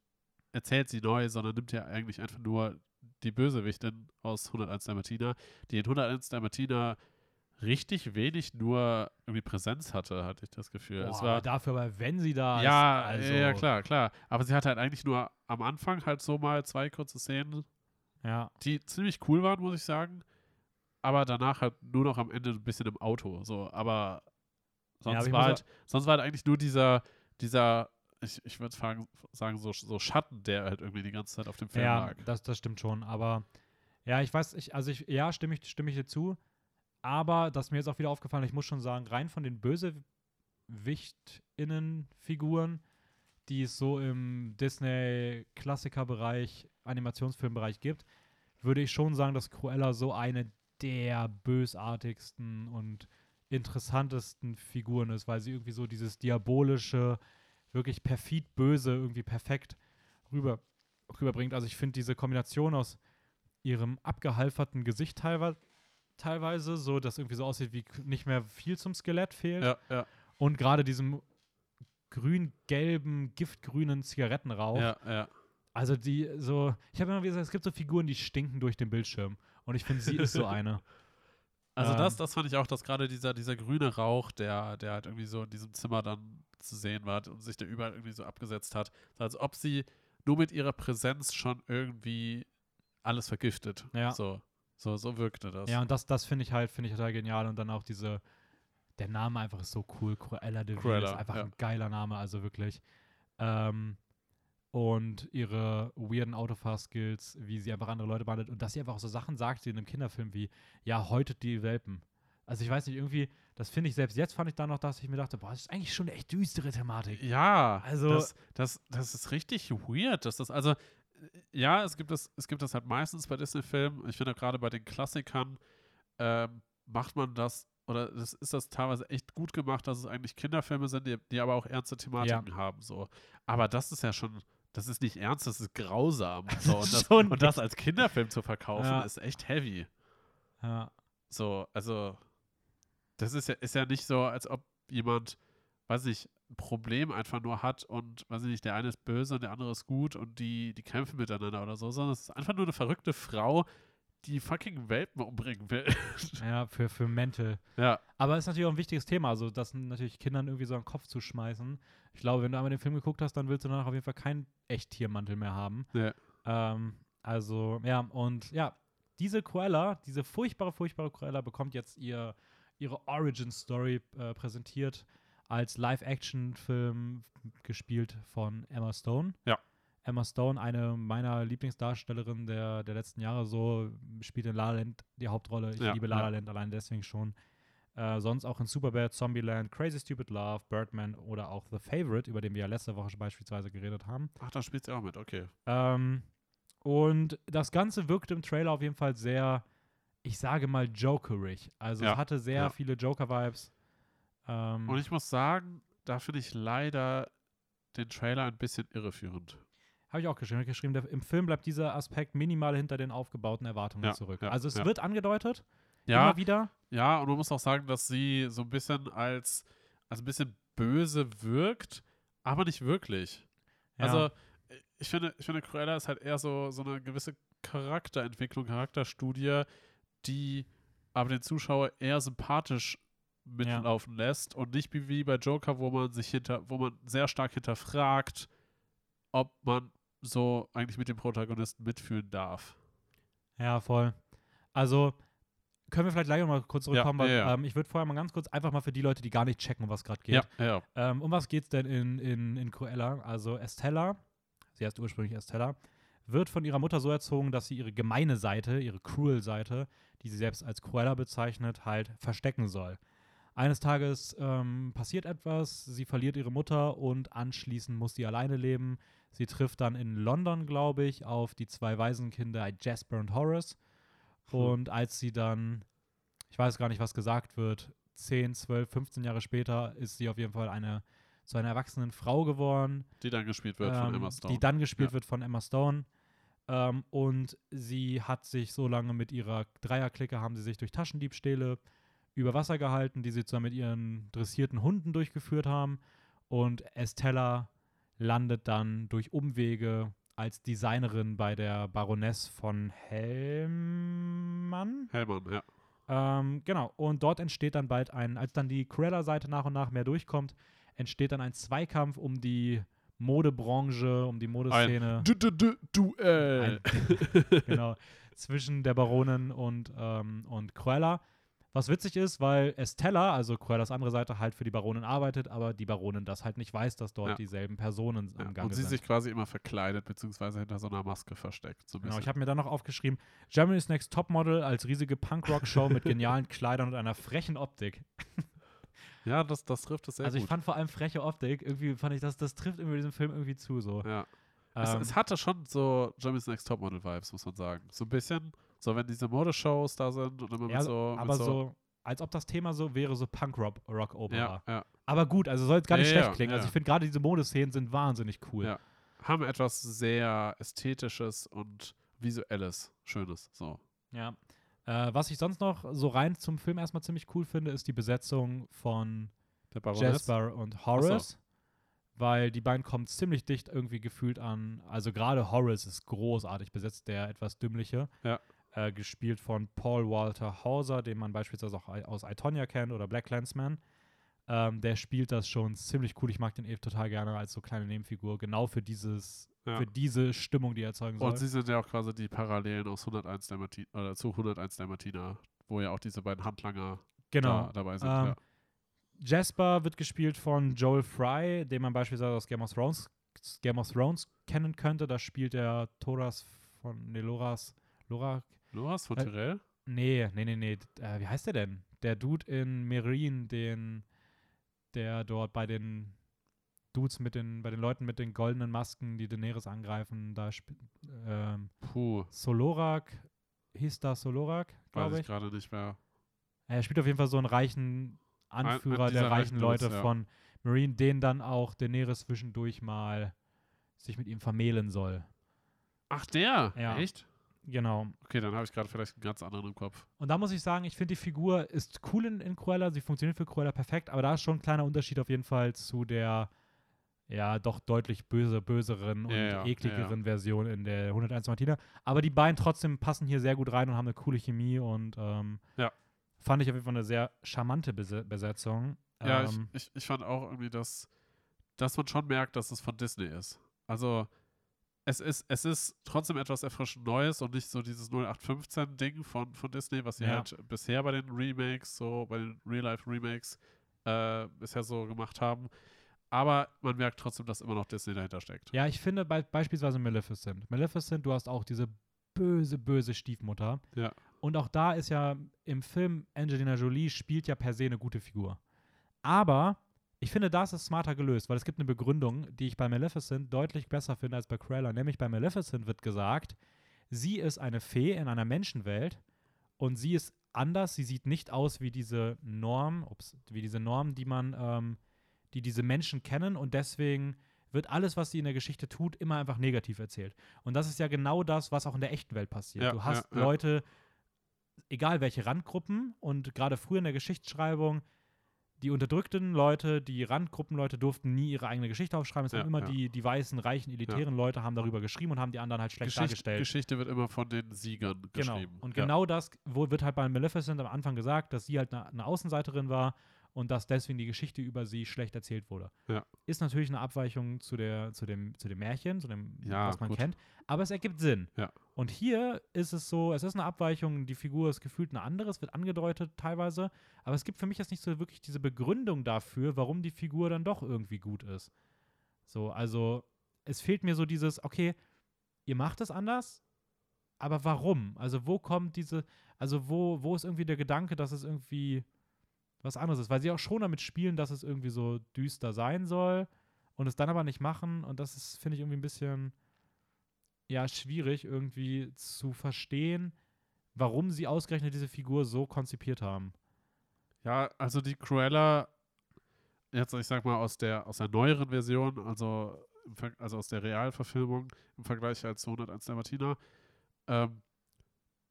erzählt sie neu, sondern nimmt ja eigentlich einfach nur die Bösewichtin aus 101 Dalmatiner, die in 101 Dalmatiner richtig wenig nur irgendwie Präsenz hatte, hatte ich das Gefühl. es Boah, war aber dafür, aber wenn sie da ja, ist, also, ja, ja, klar, klar. Aber sie hatte halt eigentlich nur am Anfang halt so mal zwei kurze Szenen, Ja, die ziemlich cool waren, muss ich sagen. Aber danach halt nur noch am Ende ein bisschen im Auto. So, aber sonst, aber ich war, halt, sonst war halt eigentlich nur dieser, dieser, ich, ich würde sagen, so, so Schatten, der halt irgendwie die ganze Zeit auf dem Film ja lag. das, das stimmt schon. Aber ja, ich weiß, ich, also ich, ja, stimme ich, stimme ich dir zu. Aber das ist mir jetzt auch wieder aufgefallen, ich muss schon sagen, rein von den Bösewichtinnen-Figuren, die es so im Disney-Klassiker-Bereich, Animationsfilmbereich gibt, würde ich schon sagen, dass Cruella so eine der bösartigsten und interessantesten Figuren ist, weil sie irgendwie so dieses diabolische, wirklich perfid böse irgendwie perfekt rüber, rüberbringt. Also ich finde diese Kombination aus ihrem abgehalferten Gesicht teilweise, teilweise so, dass irgendwie so aussieht, wie nicht mehr viel zum Skelett fehlt. Ja, ja, Und gerade diesem grün-gelben, giftgrünen Zigarettenrauch. ja, ja. Also die so, ich habe immer gesagt, es gibt so Figuren, die stinken durch den Bildschirm. Und ich finde, sie ist so eine. Also Ähm. das, das fand ich auch, dass gerade dieser, dieser grüne Rauch, der, der halt irgendwie so in diesem Zimmer dann zu sehen war und sich da überall irgendwie so abgesetzt hat, als ob sie nur mit ihrer Präsenz schon irgendwie alles vergiftet. Ja. So, so, so wirkte das. Ja, und das, das finde ich halt, finde ich total genial. Und dann auch diese, der Name einfach ist so cool. Cruella de Vil ist einfach ja. ein geiler Name, also wirklich. Ähm, und ihre weirden Autofahr-Skills, wie sie einfach andere Leute behandelt und dass sie einfach auch so Sachen sagt, wie in einem Kinderfilm wie, ja, heute die Welpen. Also ich weiß nicht, irgendwie, das finde ich selbst jetzt fand ich dann noch, dass ich mir dachte, boah, das ist eigentlich schon eine echt düstere Thematik. Ja, Also- das, das, das ist richtig weird. Dass das, also, äh, ja, es gibt das, es gibt das halt meistens bei Disney-Filmen. Ich finde gerade bei den Klassikern ähm, macht man das, oder das ist das teilweise echt gut gemacht, dass es eigentlich Kinderfilme sind, die, die aber auch ernste Thematiken haben. So. Aber das ist ja schon, das ist nicht ernst, das ist grausam. So. Und, das, und das als Kinderfilm zu verkaufen, Ja. ist echt heavy. Ja. So, also, das ist ja, ist ja nicht so, als ob jemand, weiß ich, ein Problem einfach nur hat und, weiß ich nicht, der eine ist böse und der andere ist gut und die, die kämpfen miteinander oder so, sondern es ist einfach nur eine verrückte Frau, die fucking Welpen umbringen will. ja, für, für Mental. ja, Aber ist natürlich auch ein wichtiges Thema, also das natürlich Kindern irgendwie so an den Kopf zu schmeißen. Ich glaube, wenn du einmal den Film geguckt hast, dann willst du danach auf jeden Fall keinen Echttiermantel mehr haben. Ja. Ähm, also, ja, und ja, diese Cruella, diese furchtbare, furchtbare Cruella bekommt jetzt ihr, ihre Origin-Story äh, präsentiert als Live-Action-Film gespielt von Emma Stone. Ja. Emma Stone, eine meiner Lieblingsdarstellerinnen der, der letzten Jahre, so spielt in La La Land die Hauptrolle. Ich Ja, liebe La La. Land allein deswegen schon. Äh, sonst auch in Superbad, Zombieland, Crazy Stupid Love, Birdman oder auch The Favorite, über den wir ja letzte Woche beispielsweise geredet haben. Ach, da spielt sie auch mit, okay. Ähm, und das Ganze wirkte im Trailer auf jeden Fall sehr, ich sage mal, jokerig. Also Ja, es hatte sehr ja. viele Joker-Vibes. Ähm, Und ich muss sagen, da finde ich leider den Trailer ein bisschen irreführend. Habe ich auch geschrieben. Geschrieben der, Im Film bleibt dieser Aspekt minimal hinter den aufgebauten Erwartungen Ja, zurück. ja, also es ja. wird angedeutet, Ja, immer wieder. ja, und man muss auch sagen, dass sie so ein bisschen als, als ein bisschen böse wirkt, aber nicht wirklich. Ja. Also, ich finde, ich finde, Cruella ist halt eher so, so eine gewisse Charakterentwicklung, Charakterstudie, die aber den Zuschauer eher sympathisch mitlaufen lässt und nicht wie bei Joker, wo man sich hinter, wo man sehr stark hinterfragt, ob man so eigentlich mit dem Protagonisten mitfühlen darf. Ja, voll. Also können wir vielleicht gleich noch mal kurz zurückkommen, Ja, weil ja, ja. Ähm, ich würde vorher mal ganz kurz einfach mal für die Leute, die gar nicht checken, um was gerade geht. Ja, ja. Ähm, um was geht's denn in, in, in Cruella? Also Estella, sie heißt ursprünglich Estella, wird von ihrer Mutter so erzogen, dass sie ihre gemeine Seite, ihre cruel Seite, die sie selbst als Cruella bezeichnet, halt verstecken soll. Eines Tages ähm, passiert etwas, sie verliert ihre Mutter und anschließend muss sie alleine leben. Sie trifft dann in London, glaube ich, auf die zwei Waisenkinder Jasper und Horace. Hm. Und als sie dann, ich weiß gar nicht, was gesagt wird, 10, 12, 15 Jahre später ist sie auf jeden Fall eine zu einer erwachsenen Frau geworden, Die dann gespielt wird von ähm, Emma Stone. die dann gespielt Ja. wird von Emma Stone. Ähm, und sie hat sich so lange mit ihrer Dreierklicke, haben sie sich durch Taschendiebstähle über Wasser gehalten, die sie zusammen mit ihren dressierten Hunden durchgeführt haben. Und Estella landet dann durch Umwege als Designerin bei der Baroness von Hellmann. Hellmann, ja. Ähm, genau, und dort entsteht dann bald ein, als dann die Cruella-Seite nach und nach mehr durchkommt, entsteht dann ein Zweikampf um die Modebranche, um die Modeszene. Du, du, du, Duell. Ein- genau, zwischen der Baronin und, ähm, und Cruella. Was witzig ist, weil Estella, also Cruellas andere Seite, halt für die Baronin arbeitet, aber die Baronin das halt nicht weiß, dass dort Ja. dieselben Personen Ja, am Gange und sie sind. sich quasi immer verkleidet, beziehungsweise hinter so einer Maske versteckt. So ein Genau, ich habe mir dann noch aufgeschrieben, Germany's Next Topmodel als riesige Punkrock-Show mit genialen Kleidern und einer frechen Optik. ja, das, das trifft es sehr also ich gut. fand vor allem freche Optik, irgendwie fand ich, das, das trifft irgendwie diesem Film irgendwie zu so. ja. es, Ähm, es hatte schon so Jeremy's Next Topmodel-Vibes, muss man sagen. So ein bisschen, so wenn diese Modeshows da sind und immer ja, mit so. aber mit so, als ob das Thema so wäre, so Punk-Rock-Opera. Ja, ja. Aber gut, also soll jetzt gar nicht Ja, schlecht klingen. Also ich finde gerade diese Modeszenen sind wahnsinnig cool. Ja. Haben etwas sehr Ästhetisches und Visuelles, Schönes. So. Ja. Äh, was ich sonst noch so rein zum Film erstmal ziemlich cool finde, ist die Besetzung von. Jasper und Horace. Weil die beiden kommen ziemlich dicht irgendwie gefühlt an. Also gerade Horace ist großartig besetzt, der etwas dümmliche. Ja. Äh, gespielt von Paul Walter Hauser, den man beispielsweise auch aus I, Tonya kennt oder Black Clansman. Ähm, der spielt das schon ziemlich cool. Ich mag den eh total gerne als so kleine Nebenfigur. Genau für dieses, Ja. für diese Stimmung, die er erzeugen soll. Und sie sind ja auch quasi die Parallelen aus 101 der Martina, oder zu 101 der Martina, wo ja auch diese beiden Handlanger genau. da, dabei sind. Ähm, ja. Jasper wird gespielt von Joel Fry, den man beispielsweise aus Game of Thrones, Game of Thrones kennen könnte. Da spielt er Toras von nee, Loras. Lora. Loras von äh? Nee, nee, nee, nee. Äh, wie heißt der denn? Der Dude in Merin, den, der dort bei den Dudes mit den, bei den Leuten mit den goldenen Masken, die Daenerys angreifen, da spielt ähm, Puh, Solorak, hieß da Solorak, weiß glaube ich ich. gerade nicht mehr. Er spielt auf jeden Fall so einen reichen Ein- Anführer dieser der reichen reichen Leute Dudes, ja. von Marine, den dann auch Daenerys zwischendurch mal sich mit ihm vermählen soll. Ach, der? Ja. Echt? Genau. Okay, dann habe ich gerade vielleicht einen ganz anderen im Kopf. Und da muss ich sagen, ich finde die Figur ist cool in, in Cruella, sie funktioniert für Cruella perfekt, aber da ist schon ein kleiner Unterschied auf jeden Fall zu der ja doch deutlich böse, böseren und Ja, ja, ekligeren Version in der 101 Martina. Aber die beiden trotzdem passen hier sehr gut rein und haben eine coole Chemie und ähm, Ja. fand ich auf jeden Fall eine sehr charmante Bese Besetzung. Ja, ähm, ich, ich, ich fand auch irgendwie, dass, dass man schon merkt, dass es von Disney ist. Also, es ist, es ist trotzdem etwas erfrischend Neues und nicht so dieses 0815-Ding von, von Disney, was sie Ja. halt bisher bei den Remakes, so bei den Real-Life-Remakes äh, bisher so gemacht haben. Aber man merkt trotzdem, dass immer noch Disney dahinter steckt. Ja, ich finde be beispielsweise Maleficent. Maleficent, du hast auch diese böse, böse Stiefmutter. Ja. Und auch da ist ja im Film Angelina Jolie spielt ja per se eine gute Figur. Aber ich finde, da ist smarter gelöst, weil es gibt eine Begründung, die ich bei Maleficent deutlich besser finde als bei Cruella. Nämlich bei Maleficent wird gesagt, sie ist eine Fee in einer Menschenwelt und sie ist anders. Sie sieht nicht aus wie diese Norm, ups, wie diese Norm, die man, ähm, die diese Menschen kennen und deswegen wird alles, was sie in der Geschichte tut, immer einfach negativ erzählt. Und das ist ja genau das, was auch in der echten Welt passiert. Ja, du hast ja, ja. Leute, egal welche Randgruppen und gerade früher in der Geschichtsschreibung, die unterdrückten Leute, die Randgruppenleute durften nie ihre eigene Geschichte aufschreiben. Es Ja, haben immer ja. die, die weißen, reichen, elitären Leute haben darüber geschrieben und haben die anderen halt schlecht Geschichte, dargestellt. Geschichte wird immer von den Siegern Genau. geschrieben. Und Ja. genau das wo, wird halt bei Maleficent am Anfang gesagt, dass sie halt eine, eine Außenseiterin war und dass deswegen die Geschichte über sie schlecht erzählt wurde. Ja. Ist natürlich eine Abweichung zu, der, zu, dem, zu dem Märchen, zu dem, Ja, was man gut. kennt, aber es ergibt Sinn. Ja. Und hier ist es so, es ist eine Abweichung, die Figur ist gefühlt eine andere, es wird angedeutet teilweise, aber es gibt für mich jetzt nicht so wirklich diese Begründung dafür, warum die Figur dann doch irgendwie gut ist. So, also es fehlt mir so dieses, okay, ihr macht es anders, aber warum? Also wo kommt diese, also wo, wo ist irgendwie der Gedanke, dass es irgendwie was anderes ist? Weil sie auch schon damit spielen, dass es irgendwie so düster sein soll und es dann aber nicht machen und das ist, finde ich, irgendwie ein bisschen, ja, schwierig irgendwie zu verstehen, warum sie ausgerechnet diese Figur so konzipiert haben. Ja, also die Cruella, jetzt ich sag mal aus der, aus der neueren Version, also, also aus der Realverfilmung im Vergleich als 101 der Martina, ähm,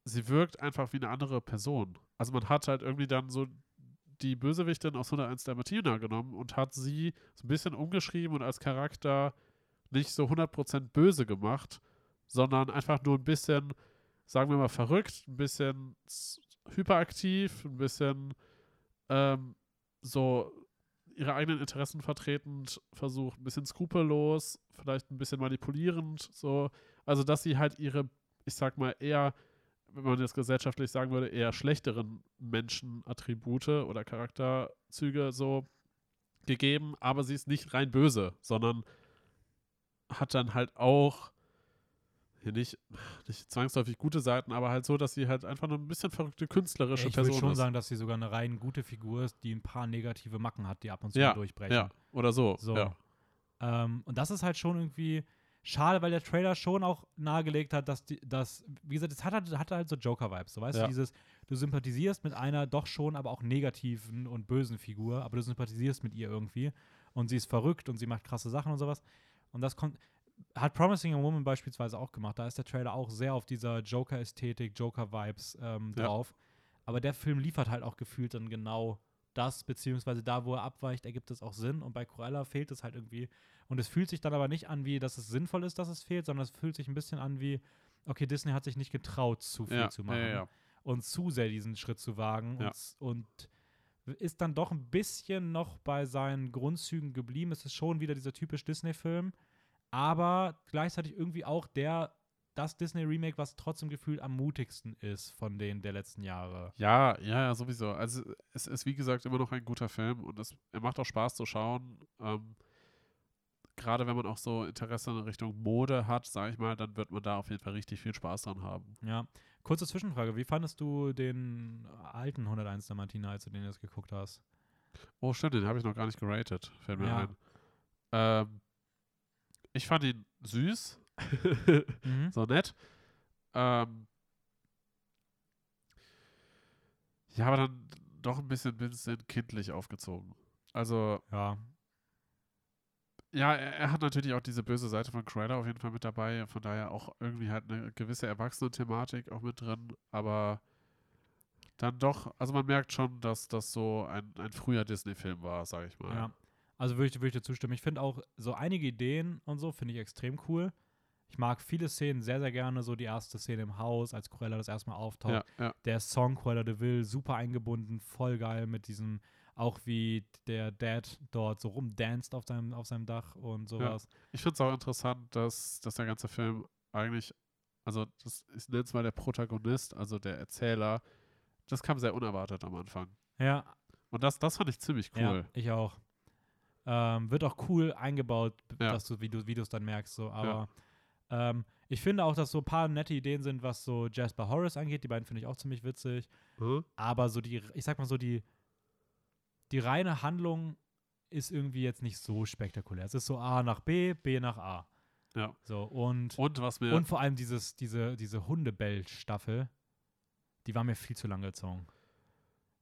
sie wirkt einfach wie eine andere Person. Also man hat halt irgendwie dann so die Bösewichtin aus 101 der Martina genommen und hat sie so ein bisschen umgeschrieben und als Charakter nicht so 100% böse gemacht, sondern einfach nur ein bisschen, sagen wir mal, verrückt, ein bisschen hyperaktiv, ein bisschen ähm, so ihre eigenen Interessen vertretend versucht, ein bisschen skrupellos, vielleicht ein bisschen manipulierend, so. Also, dass sie halt ihre, ich sag mal, eher, wenn man jetzt gesellschaftlich sagen würde, eher schlechteren Menschenattribute oder Charakterzüge so gegeben, aber sie ist nicht rein böse, sondern hat dann halt auch hier nicht, nicht zwangsläufig gute Seiten, aber halt so, dass sie halt einfach nur ein bisschen verrückte künstlerische ich würde Person schon ist. sagen, dass sie sogar eine rein gute Figur ist, die ein paar negative Macken hat, die ab und zu Ja, durchbrechen. Ja, oder so. So. Ja. Ähm, und das ist halt schon irgendwie schade, weil der Trailer schon auch nahegelegt hat, dass, die, dass wie gesagt, es hat, halt- hat halt so Joker-Vibes. So, weißt Ja. du, dieses, du sympathisierst mit einer doch schon, aber auch negativen und bösen Figur, aber du sympathisierst mit ihr irgendwie. Und sie ist verrückt und sie macht krasse Sachen und sowas. Und das kommt, hat Promising a Woman beispielsweise auch gemacht. Da ist der Trailer auch sehr auf dieser Joker-Ästhetik, Joker-Vibes ähm, Ja. drauf. Aber der Film liefert halt auch gefühlt dann genau das, beziehungsweise da, wo er abweicht, ergibt es auch Sinn. Und bei Cruella fehlt es halt irgendwie. Und es fühlt sich dann aber nicht an, wie dass es sinnvoll ist, dass es fehlt, sondern es fühlt sich ein bisschen an wie, okay, Disney hat sich nicht getraut, zu viel Ja, zu machen ja, ja. und zu sehr diesen Schritt zu wagen und, und ist dann doch ein bisschen noch bei seinen Grundzügen geblieben. Es ist schon wieder dieser typisch Disney-Film, aber gleichzeitig irgendwie auch der, das Disney-Remake, was trotzdem gefühlt am mutigsten ist von denen der letzten Jahre. Ja, ja, ja, sowieso. Also es ist wie gesagt immer noch ein guter Film und es, er macht auch Spaß zu schauen. Ähm, Gerade wenn man auch so Interesse in Richtung Mode hat, sage ich mal, dann wird man da auf jeden Fall richtig viel Spaß dran haben. Ja. Kurze Zwischenfrage, wie fandest du den alten 101 der Martina, als du den jetzt geguckt hast? Oh, stimmt, den habe ich noch gar nicht geratet, fällt mir Ja. ein. Ähm, ich fand ihn süß, Mhm. so nett. Ähm, ja, aber dann doch ein bisschen, bisschen kindlich aufgezogen. Also, Ja, Ja, er, er hat natürlich auch diese böse Seite von Cruella auf jeden Fall mit dabei. Von daher auch irgendwie halt eine gewisse Erwachsene-Thematik auch mit drin. Aber dann doch, also man merkt schon, dass das so ein, ein früher Disney-Film war, sage ich mal. Ja. Also würde ich, würde ich dir zustimmen. Ich finde auch so einige Ideen und so finde ich extrem cool. Ich mag viele Szenen sehr, sehr gerne. So die erste Szene im Haus, als Cruella das erstmal auftaucht. ja, ja. Der Song Cruella de Vil, super eingebunden, voll geil mit diesem, auch wie der Dad dort so rumdanzt auf seinem, auf seinem Dach und sowas. Ich finde es auch interessant, dass, dass der ganze Film eigentlich, also das, ich nenne es mal der Protagonist, also der Erzähler, das kam sehr unerwartet am Anfang. Ja, Und das, das fand ich ziemlich ja, cool. ich auch. Ähm, wird auch cool eingebaut, Ja. dass du, wie du es dann merkst. So. Aber ähm, Ich finde auch, dass so ein paar nette Ideen sind, was so Jasper Horace angeht. Die beiden finde ich auch ziemlich witzig. Hm? Aber so die, ich sag mal so, die, die reine Handlung ist irgendwie jetzt nicht so spektakulär. Es ist so A nach B, B nach A. Ja. So, und, Und was mir. und vor allem dieses, diese, diese Hundebell-Staffel, die war mir viel zu lang gezogen.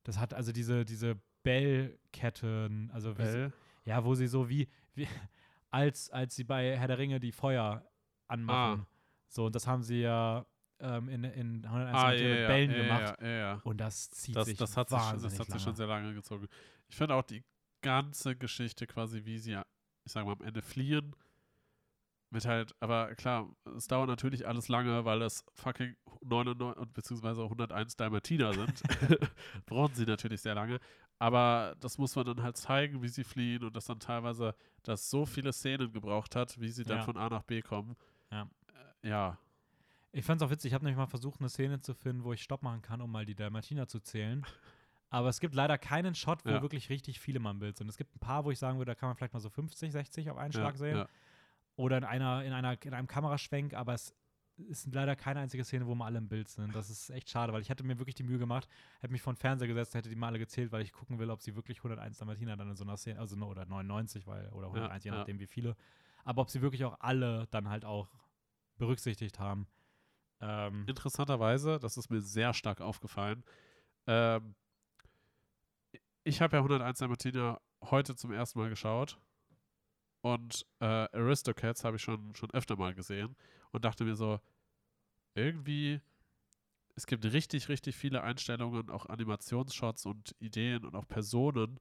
Das hat also diese, diese Bellketten, also wie sie, Bell. ja, wo sie so wie, wie als, als sie bei Herr der Ringe die Feuer anmachen. So, und das haben sie ja ähm, in, in 101 Ah, ja, mit Bällen ja, gemacht. Ja, ja, ja. Und das zieht Das, sich das hat, sich, wahnsinnig das hat sich schon sehr lange gezogen. Ich finde auch die ganze Geschichte quasi, wie sie, ja, ich sag mal, am Ende fliehen. Mit halt, aber klar, es dauert natürlich alles lange, weil es fucking 99 und beziehungsweise 101 Dalmatiner sind. Brauchen sie natürlich sehr lange. Aber das muss man dann halt zeigen, wie sie fliehen und dass dann teilweise das so viele Szenen gebraucht hat, wie sie dann Ja. von A nach B kommen. Ja. Äh, ja. Ich fand's auch witzig, ich habe nämlich mal versucht, eine Szene zu finden, wo ich Stopp machen kann, um mal die Dalmatiner zu zählen. Aber es gibt leider keinen Shot, wo Ja. wirklich richtig viele mal im Bild sind. Es gibt ein paar, wo ich sagen würde, da kann man vielleicht mal so 50, 60 auf einen ja, Schlag sehen. Ja. Oder in einer, in einer, in einem Kameraschwenk, aber es ist leider keine einzige Szene, wo mal alle im Bild sind. Das ist echt schade, weil ich hätte mir wirklich die Mühe gemacht, hätte mich vor den Fernseher gesetzt, hätte die mal alle gezählt, weil ich gucken will, ob sie wirklich 101 Dalmatiner dann in so einer Szene, also nur- oder 99, weil, oder 101, je ja. nachdem wie viele. Aber ob sie wirklich auch alle dann halt auch berücksichtigt haben. Ähm, Interessanterweise, das ist mir sehr stark aufgefallen. Ähm, ich habe ja 101 Dalmatiner heute zum ersten Mal geschaut. Und äh, Aristocats habe ich schon, schon öfter mal gesehen. Und dachte mir so, irgendwie, es gibt richtig, richtig viele Einstellungen, auch Animationsshots und Ideen und auch Personen,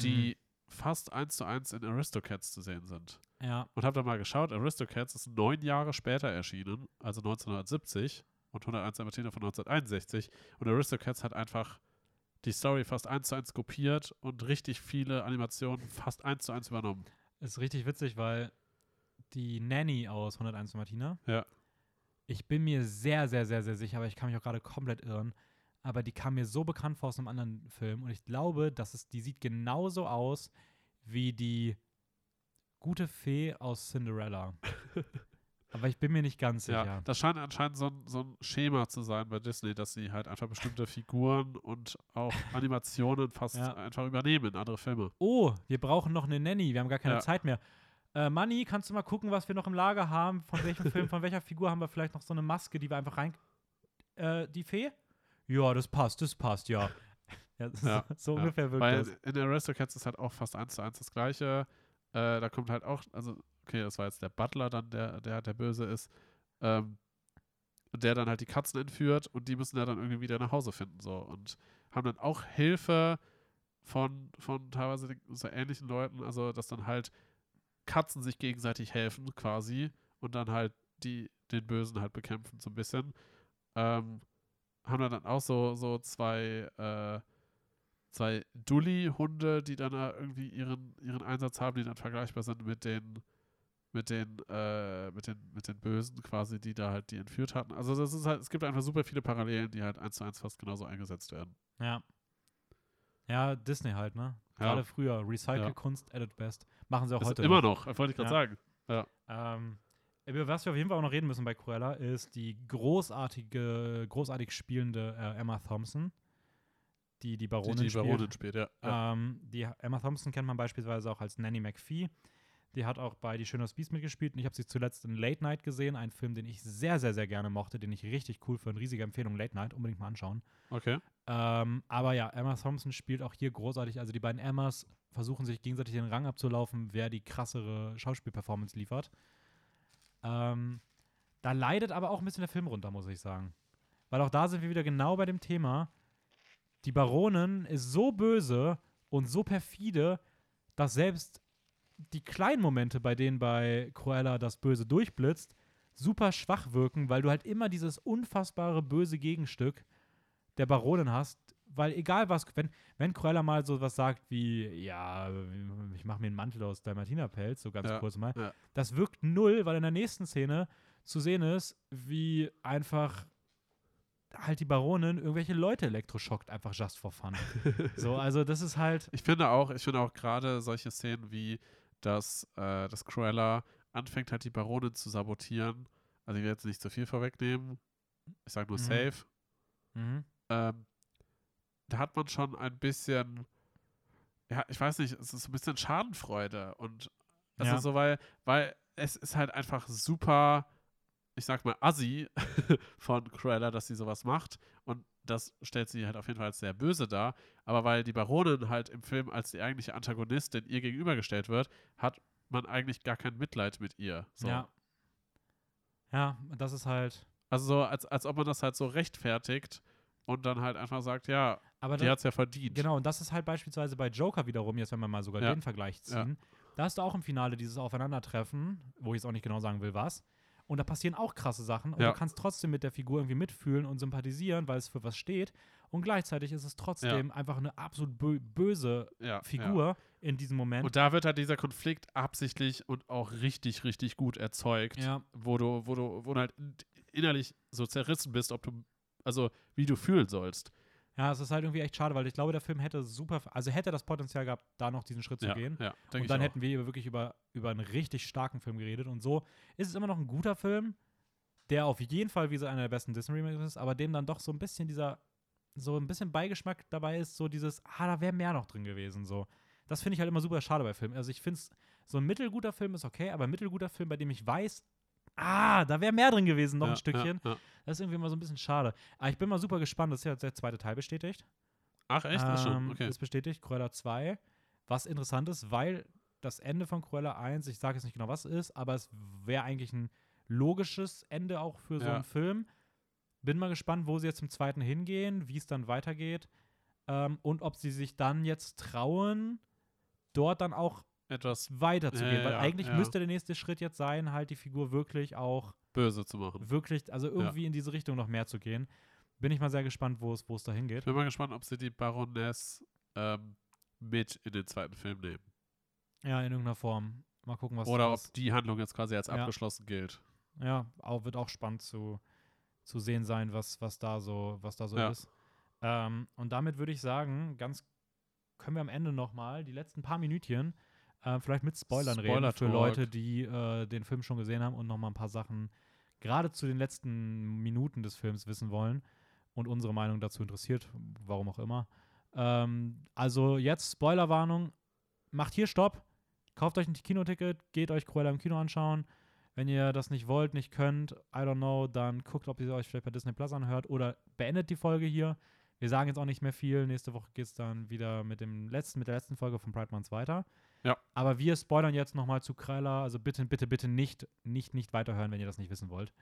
die fast eins zu eins in Aristocats zu sehen sind. ja, Und habe dann mal geschaut, Aristocats ist neun Jahre später erschienen, also 1970 und 101 Dalmatiner von 1961. Und Aristocats hat einfach die Story fast eins zu eins kopiert und richtig viele Animationen fast eins zu eins übernommen. ist richtig witzig, weil die Nanny aus 101 Dalmatiner, Ja. ich bin mir sehr, sehr, sehr, sehr sicher, aber ich kann mich auch gerade komplett irren, aber die kam mir so bekannt vor aus einem anderen Film und ich glaube, dass es, die sieht genauso aus wie die gute Fee aus Cinderella. aber ich bin mir nicht ganz sicher. Ja, das scheint anscheinend so ein, so ein Schema zu sein bei Disney, dass sie halt einfach bestimmte Figuren und auch Animationen fast Ja. einfach übernehmen in andere Filme. Oh, wir brauchen noch eine Nanny, wir haben gar keine Ja. Zeit mehr. Äh, Manni, kannst du mal gucken, was wir noch im Lager haben? Von welchem Film, von welcher Figur haben wir vielleicht noch so eine Maske, die wir einfach rein. Äh, die Fee? Ja, das passt, das passt, ja. ja, das Ja, ist, so ja. ungefähr wirkt Weil das. in Aristocats ist halt auch fast eins zu eins das Gleiche. Äh, da kommt halt auch, also, okay, das war jetzt der Butler dann, der, der, der böse ist, ähm, der dann halt die Katzen entführt und die müssen ja dann irgendwie wieder nach Hause finden, so. Und haben dann auch Hilfe von, von teilweise so ähnlichen Leuten, also, dass dann halt Katzen sich gegenseitig helfen, quasi, und dann halt die, den Bösen halt bekämpfen, so ein bisschen. Ähm, haben wir dann auch so, so zwei, äh, zwei Dulli-Hunde, die dann da irgendwie ihren, ihren Einsatz haben, die dann vergleichbar sind mit den, mit den, äh, mit den, mit den Bösen quasi, die da halt die entführt hatten. Also das ist halt, es gibt einfach super viele Parallelen, die halt eins zu eins fast genauso eingesetzt werden. Ja. Ja, Disney halt, ne? Ja. Gerade früher. Recycle-Kunst at its best. Machen sie auch Ist heute immer noch, wollte ich gerade Ja. sagen. Ähm, über was wir auf jeden Fall auch noch reden müssen bei Cruella, ist die großartige, großartig spielende äh, Emma Thompson, die die Die Baronin die spielt. Baronin spielt, ja. Ähm, die Emma Thompson kennt man beispielsweise auch als Nanny McPhee. Die hat auch bei Die Schöne Biest mitgespielt und ich habe sie zuletzt in Late Night gesehen, ein Film, den ich sehr, sehr, sehr gerne mochte, den ich richtig cool für eine riesige Empfehlung Late Night, unbedingt mal anschauen. Okay. Ähm, aber ja, Emma Thompson spielt auch hier großartig. Also die beiden Emmas versuchen sich gegenseitig den Rang abzulaufen, wer die krassere Schauspielperformance liefert. Ähm, da leidet aber auch ein bisschen der Film runter, muss ich sagen. Weil auch da sind wir wieder genau bei dem Thema. Die Baronin ist so böse und so perfide, dass selbst die kleinen Momente, bei denen bei Cruella das Böse durchblitzt, super schwach wirken, weil du halt immer dieses unfassbare böse Gegenstück der Baronin hast, weil egal was, wenn, wenn Cruella mal so was sagt wie, ja, ich mache mir einen Mantel aus Dalmatinerpelz, so ganz Ja, kurz mal, ja. das wirkt null, weil in der nächsten Szene zu sehen ist, wie einfach halt die Baronin irgendwelche Leute elektroschockt, einfach just for fun. so, also das ist halt, Ich finde auch, ich finde auch gerade solche Szenen wie, dass, äh, dass Cruella anfängt halt die Baronin zu sabotieren, also ich will jetzt nicht zu viel vorwegnehmen, ich sage nur Mhm. safe, Mhm. ähm, da hat man schon ein bisschen, ja, ich weiß nicht, es ist so ein bisschen Schadenfreude und also Ja. so, weil, weil es ist halt einfach super, ich sag mal, assi von Cruella, dass sie sowas macht und das stellt sie halt auf jeden Fall als sehr böse dar, aber weil die Baronin halt im Film als die eigentliche Antagonistin ihr gegenübergestellt wird, hat man eigentlich gar kein Mitleid mit ihr. So. Ja. Ja, das ist halt. Also so, als, als ob man das halt so rechtfertigt und dann halt einfach sagt, ja, Aber die hat es ja verdient. Genau, und das ist halt beispielsweise bei Joker wiederum, jetzt wenn wir mal sogar Ja. den Vergleich ziehen, da hast du auch im Finale dieses Aufeinandertreffen, wo ich jetzt auch nicht genau sagen will, was. Und da passieren auch krasse Sachen und Ja. du kannst trotzdem mit der Figur irgendwie mitfühlen und sympathisieren, weil es für was steht. Und gleichzeitig ist es trotzdem einfach eine absolut bö böse ja, Ja. Figur in diesem Moment. Und da wird halt dieser Konflikt absichtlich und auch richtig, richtig gut erzeugt, ja, wo du, wo du, wo du halt innerlich so zerrissen bist, ob du, also wie du fühlen sollst. Ja, es ist halt irgendwie echt schade, weil ich glaube, der Film hätte super, also hätte das Potenzial gehabt, da noch diesen Schritt zu Ja, gehen. ja, Und dann hätten wir über- wirklich über, über einen richtig starken Film geredet. Und so ist es immer noch ein guter Film, der auf jeden Fall, wie gesagt, einer der besten Disney-Remakes ist, aber dem dann doch so ein bisschen dieser, so ein bisschen Beigeschmack dabei ist, so dieses, ah, da wäre mehr noch drin gewesen. So. Das finde ich halt immer super schade bei Filmen. Also ich finde es, so ein mittelguter Film ist okay, aber ein mittelguter Film, bei dem ich weiß, ah, da wäre mehr drin gewesen, noch ja, ein Stückchen. Ja. Das ist irgendwie immer so ein bisschen schade. Aber ich bin mal super gespannt, das ist ja jetzt der zweite Teil bestätigt. Ach, echt? Ach schon, Ähm, okay. Ist bestätigt, Cruella 2. Was interessant ist, weil das Ende von Cruella 1, ich sage jetzt nicht genau, was es ist, aber es wäre eigentlich ein logisches Ende auch für so einen Film. Bin mal gespannt, wo sie jetzt zum zweiten hingehen, wie es dann weitergeht ähm, und ob sie sich dann jetzt trauen, dort dann auch Etwas weiterzugehen. Ja, weil ja, eigentlich ja. müsste der nächste Schritt jetzt sein, halt die Figur wirklich auch böse zu machen. wirklich, also irgendwie in diese Richtung noch mehr zu gehen. Bin ich mal sehr gespannt, wo es wo es da Ich hingeht. bin mal gespannt, ob sie die Baroness ähm, mit in den zweiten Film nehmen. Ja, in irgendeiner Form. Mal gucken, was Oder ob die Handlung jetzt quasi als Ja. abgeschlossen gilt. Ja, auch, wird auch spannend zu, zu sehen sein, was, was da so, was da so Ja. ist. Ähm, und damit würde ich sagen, ganz können wir am Ende nochmal die letzten paar Minütchen äh, vielleicht mit Spoilern reden für. Leute, die äh, den Film schon gesehen haben und nochmal ein paar Sachen gerade zu den letzten Minuten des Films wissen wollen und unsere Meinung dazu interessiert, warum auch immer. Ähm, also jetzt Spoilerwarnung, macht hier Stopp, kauft euch ein Kinoticket, geht euch Cruella im Kino anschauen. Wenn ihr das nicht wollt, nicht könnt, I don't know, dann guckt, ob ihr euch vielleicht bei Disney Plus anhört oder beendet die Folge hier. Wir sagen jetzt auch nicht mehr viel. Nächste Woche geht es dann wieder mit, dem letzten, mit der letzten Folge von Pride Month weiter. Ja. Aber wir spoilern jetzt nochmal zu Krella. Also bitte, bitte, bitte nicht, nicht, nicht weiterhören, wenn ihr das nicht wissen wollt.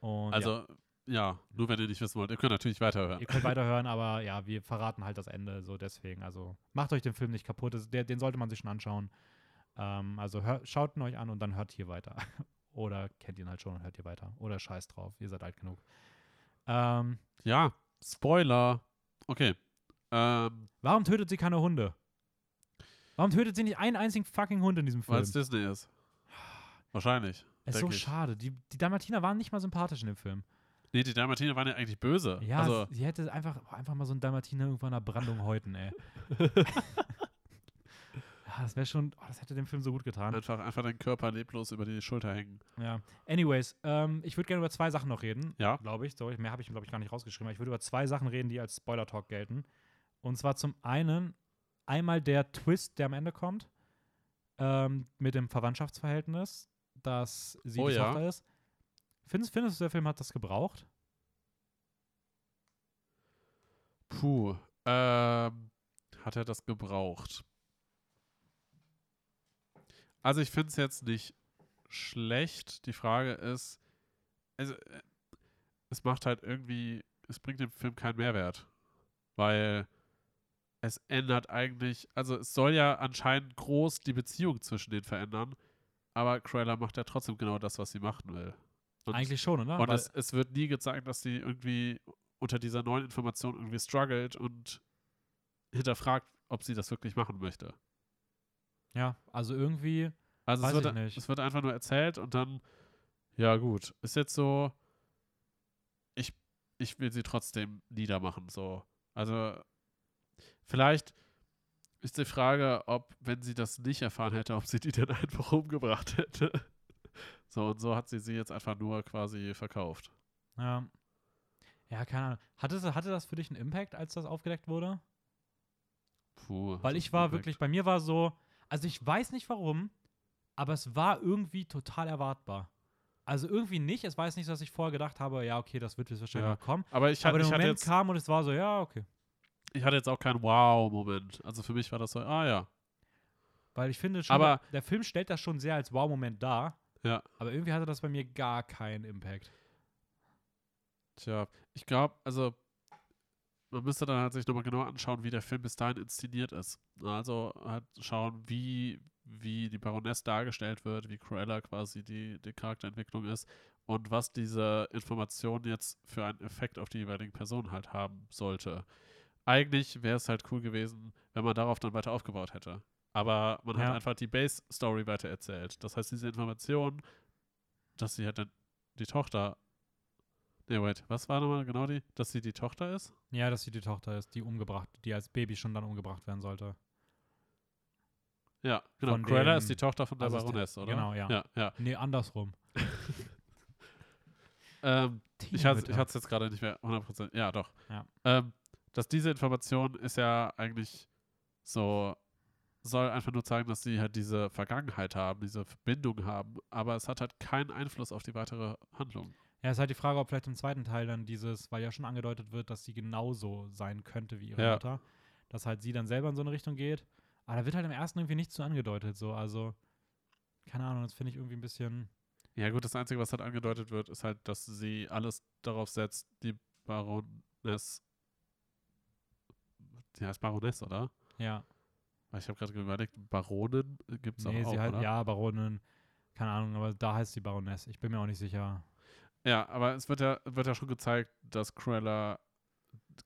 Und ja, Also, ja. nur wenn ihr nicht wissen wollt. Ihr könnt natürlich weiterhören. ihr könnt weiterhören, aber ja, wir verraten halt das Ende, so deswegen. Also macht euch den Film nicht kaputt. Das, der, den sollte man sich schon anschauen. Ähm, also hör, schaut ihn euch an und dann hört hier weiter. Oder kennt ihn halt schon und hört hier weiter. Oder scheiß drauf, ihr seid alt genug. Ähm, Ja, Spoiler. Okay. Ähm, warum tötet sie keine Hunde? Warum tötet sie nicht einen einzigen fucking Hund in diesem Film? weil es Disney ist. Wahrscheinlich. Es ist so ich. schade. Die, die Dalmatiner waren nicht mal sympathisch in dem Film. Nee, die Dalmatiner waren ja eigentlich böse. Ja, also, sie hätte einfach, einfach mal so ein Dalmatiner irgendwann einer Brandung häuten, ey. ja, das wäre schon, oh, das hätte dem Film so gut getan. einfach, einfach deinen Körper leblos über die Schulter hängen. Ja. Anyways, ähm, ich würde gerne über zwei Sachen noch reden. Ja. Glaube ich. So, mehr habe ich, glaube ich, gar nicht rausgeschrieben. Aber ich würde über zwei Sachen reden, die als Spoiler-Talk gelten. Und zwar zum einen einmal der Twist, der am Ende kommt, ähm, mit dem Verwandtschaftsverhältnis, dass sie Oh die ja. Tochter ist. Findest, findest du, der Film hat das gebraucht? Puh. Ähm, hat er das gebraucht? Also ich finde es jetzt nicht schlecht. Die Frage ist, also, äh, es macht halt irgendwie, es bringt dem Film keinen Mehrwert. Weil es ändert eigentlich, also es soll ja anscheinend groß die Beziehung zwischen denen verändern, aber Cruella macht ja trotzdem genau das, was sie machen will. Und Eigentlich schon, oder? und es, es wird nie gezeigt, dass sie irgendwie unter dieser neuen Information irgendwie struggelt und hinterfragt, ob sie das wirklich machen möchte. ja, also irgendwie, Also es wird, ich nicht. es wird einfach nur erzählt und dann, ja gut, ist jetzt so, ich, ich will sie trotzdem niedermachen, so. Also vielleicht ist die Frage, ob, wenn sie das nicht erfahren hätte, ob sie die dann einfach umgebracht hätte. So, und so hat sie sie jetzt einfach nur quasi verkauft. Ja. Ja, keine Ahnung. Hatte, hatte das für dich einen Impact, als das aufgedeckt wurde? Puh. Weil hat ich war Impact. wirklich, bei mir war so, also ich weiß nicht warum, aber es war irgendwie total erwartbar. Also irgendwie nicht, es war jetzt nicht so, dass ich vorher gedacht habe, ja, okay, das wird jetzt wahrscheinlich Ja. kommen. Aber ich, aber hatte, der Moment jetzt, kam und es war so, ja, okay. Ich hatte jetzt auch keinen Wow-Moment. Also für mich war das so, ah ja. Weil ich finde schon, Aber- der, Film stellt das schon sehr als Wow-Moment dar. Ja. Aber irgendwie hatte das bei mir gar keinen Impact. Tja, ich glaube, also man müsste dann halt sich nochmal genau anschauen, wie der Film bis dahin inszeniert ist. Also halt schauen, wie, wie die Baroness dargestellt wird, wie Cruella quasi die, die Charakterentwicklung ist und was diese Information jetzt für einen Effekt auf die jeweiligen Personen halt haben sollte. Eigentlich wäre es halt cool gewesen, wenn man darauf dann weiter aufgebaut hätte. Aber man Ja. hat einfach die Base-Story weiter erzählt. Das heißt, diese Information, dass sie halt dann die Tochter Nee, wait, was war nochmal genau die? Dass sie die Tochter ist? Ja, dass sie die Tochter ist, die umgebracht, die als Baby schon dann umgebracht werden sollte. Ja, genau. Von Cruella dem ist die Tochter von der Assistent- Baroness, oder? Genau, ja. Ja, ja. Nee, andersrum. Ähm, ich hatte es jetzt gerade nicht mehr 100%. Ja, doch. Ja. Ähm, dass diese Information ist ja eigentlich so, soll einfach nur zeigen, dass sie halt diese Vergangenheit haben, diese Verbindung haben, aber es hat halt keinen Einfluss auf die weitere Handlung. Ja, ist halt die Frage, ob vielleicht im zweiten Teil dann dieses, weil ja schon angedeutet wird, dass sie genauso sein könnte wie ihre Ja. Mutter, dass halt sie dann selber in so eine Richtung geht. Aber da wird halt im ersten irgendwie nicht so angedeutet, so. Also, keine Ahnung, das finde ich irgendwie ein bisschen. Ja, gut, das Einzige, was halt angedeutet wird, ist halt, dass sie alles darauf setzt, die Baroness. Die heißt Baroness, oder? Ja. Ich habe gerade überlegt, Baronin gibt es Nee, auch, sie auch halt, oder? ja, Baronin, keine Ahnung, aber da heißt sie Baroness. Ich bin mir auch nicht sicher. Ja, aber es wird ja, wird ja schon gezeigt, dass Cruella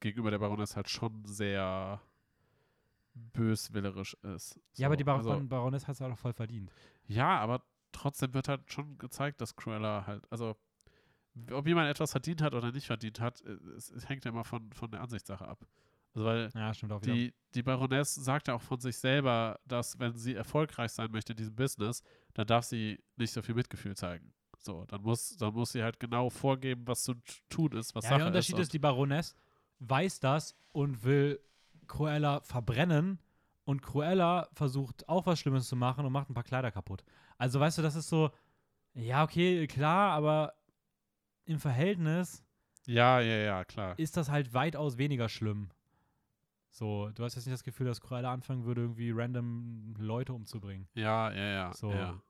gegenüber der Baroness halt schon sehr böswillerisch ist. ja, aber So, die Bar also, Baroness hat es halt auch voll verdient. Ja, aber trotzdem wird halt schon gezeigt, dass Cruella halt, also ob jemand etwas verdient hat oder nicht verdient hat, äh, es, es hängt ja immer von, von der Ansichtssache ab. Also weil Ja, stimmt auch wieder. die, die Baroness sagt ja auch von sich selber, dass wenn sie erfolgreich sein möchte in diesem Business, dann darf sie nicht so viel Mitgefühl zeigen. So, dann muss, dann muss sie halt genau vorgeben, was zu tun ist, was ja, Sache der Unterschied ist. ist, die Baroness weiß das und will Cruella verbrennen und Cruella versucht auch was Schlimmes zu machen und macht ein paar Kleider kaputt. Also weißt du, das ist so, ja, okay, klar, aber im Verhältnis ja, ja, ja, klar. ist das halt weitaus weniger schlimm. So, du hast jetzt nicht das Gefühl, dass Cruella anfangen würde, irgendwie random Leute umzubringen. Ja, ja, ja. So. ja.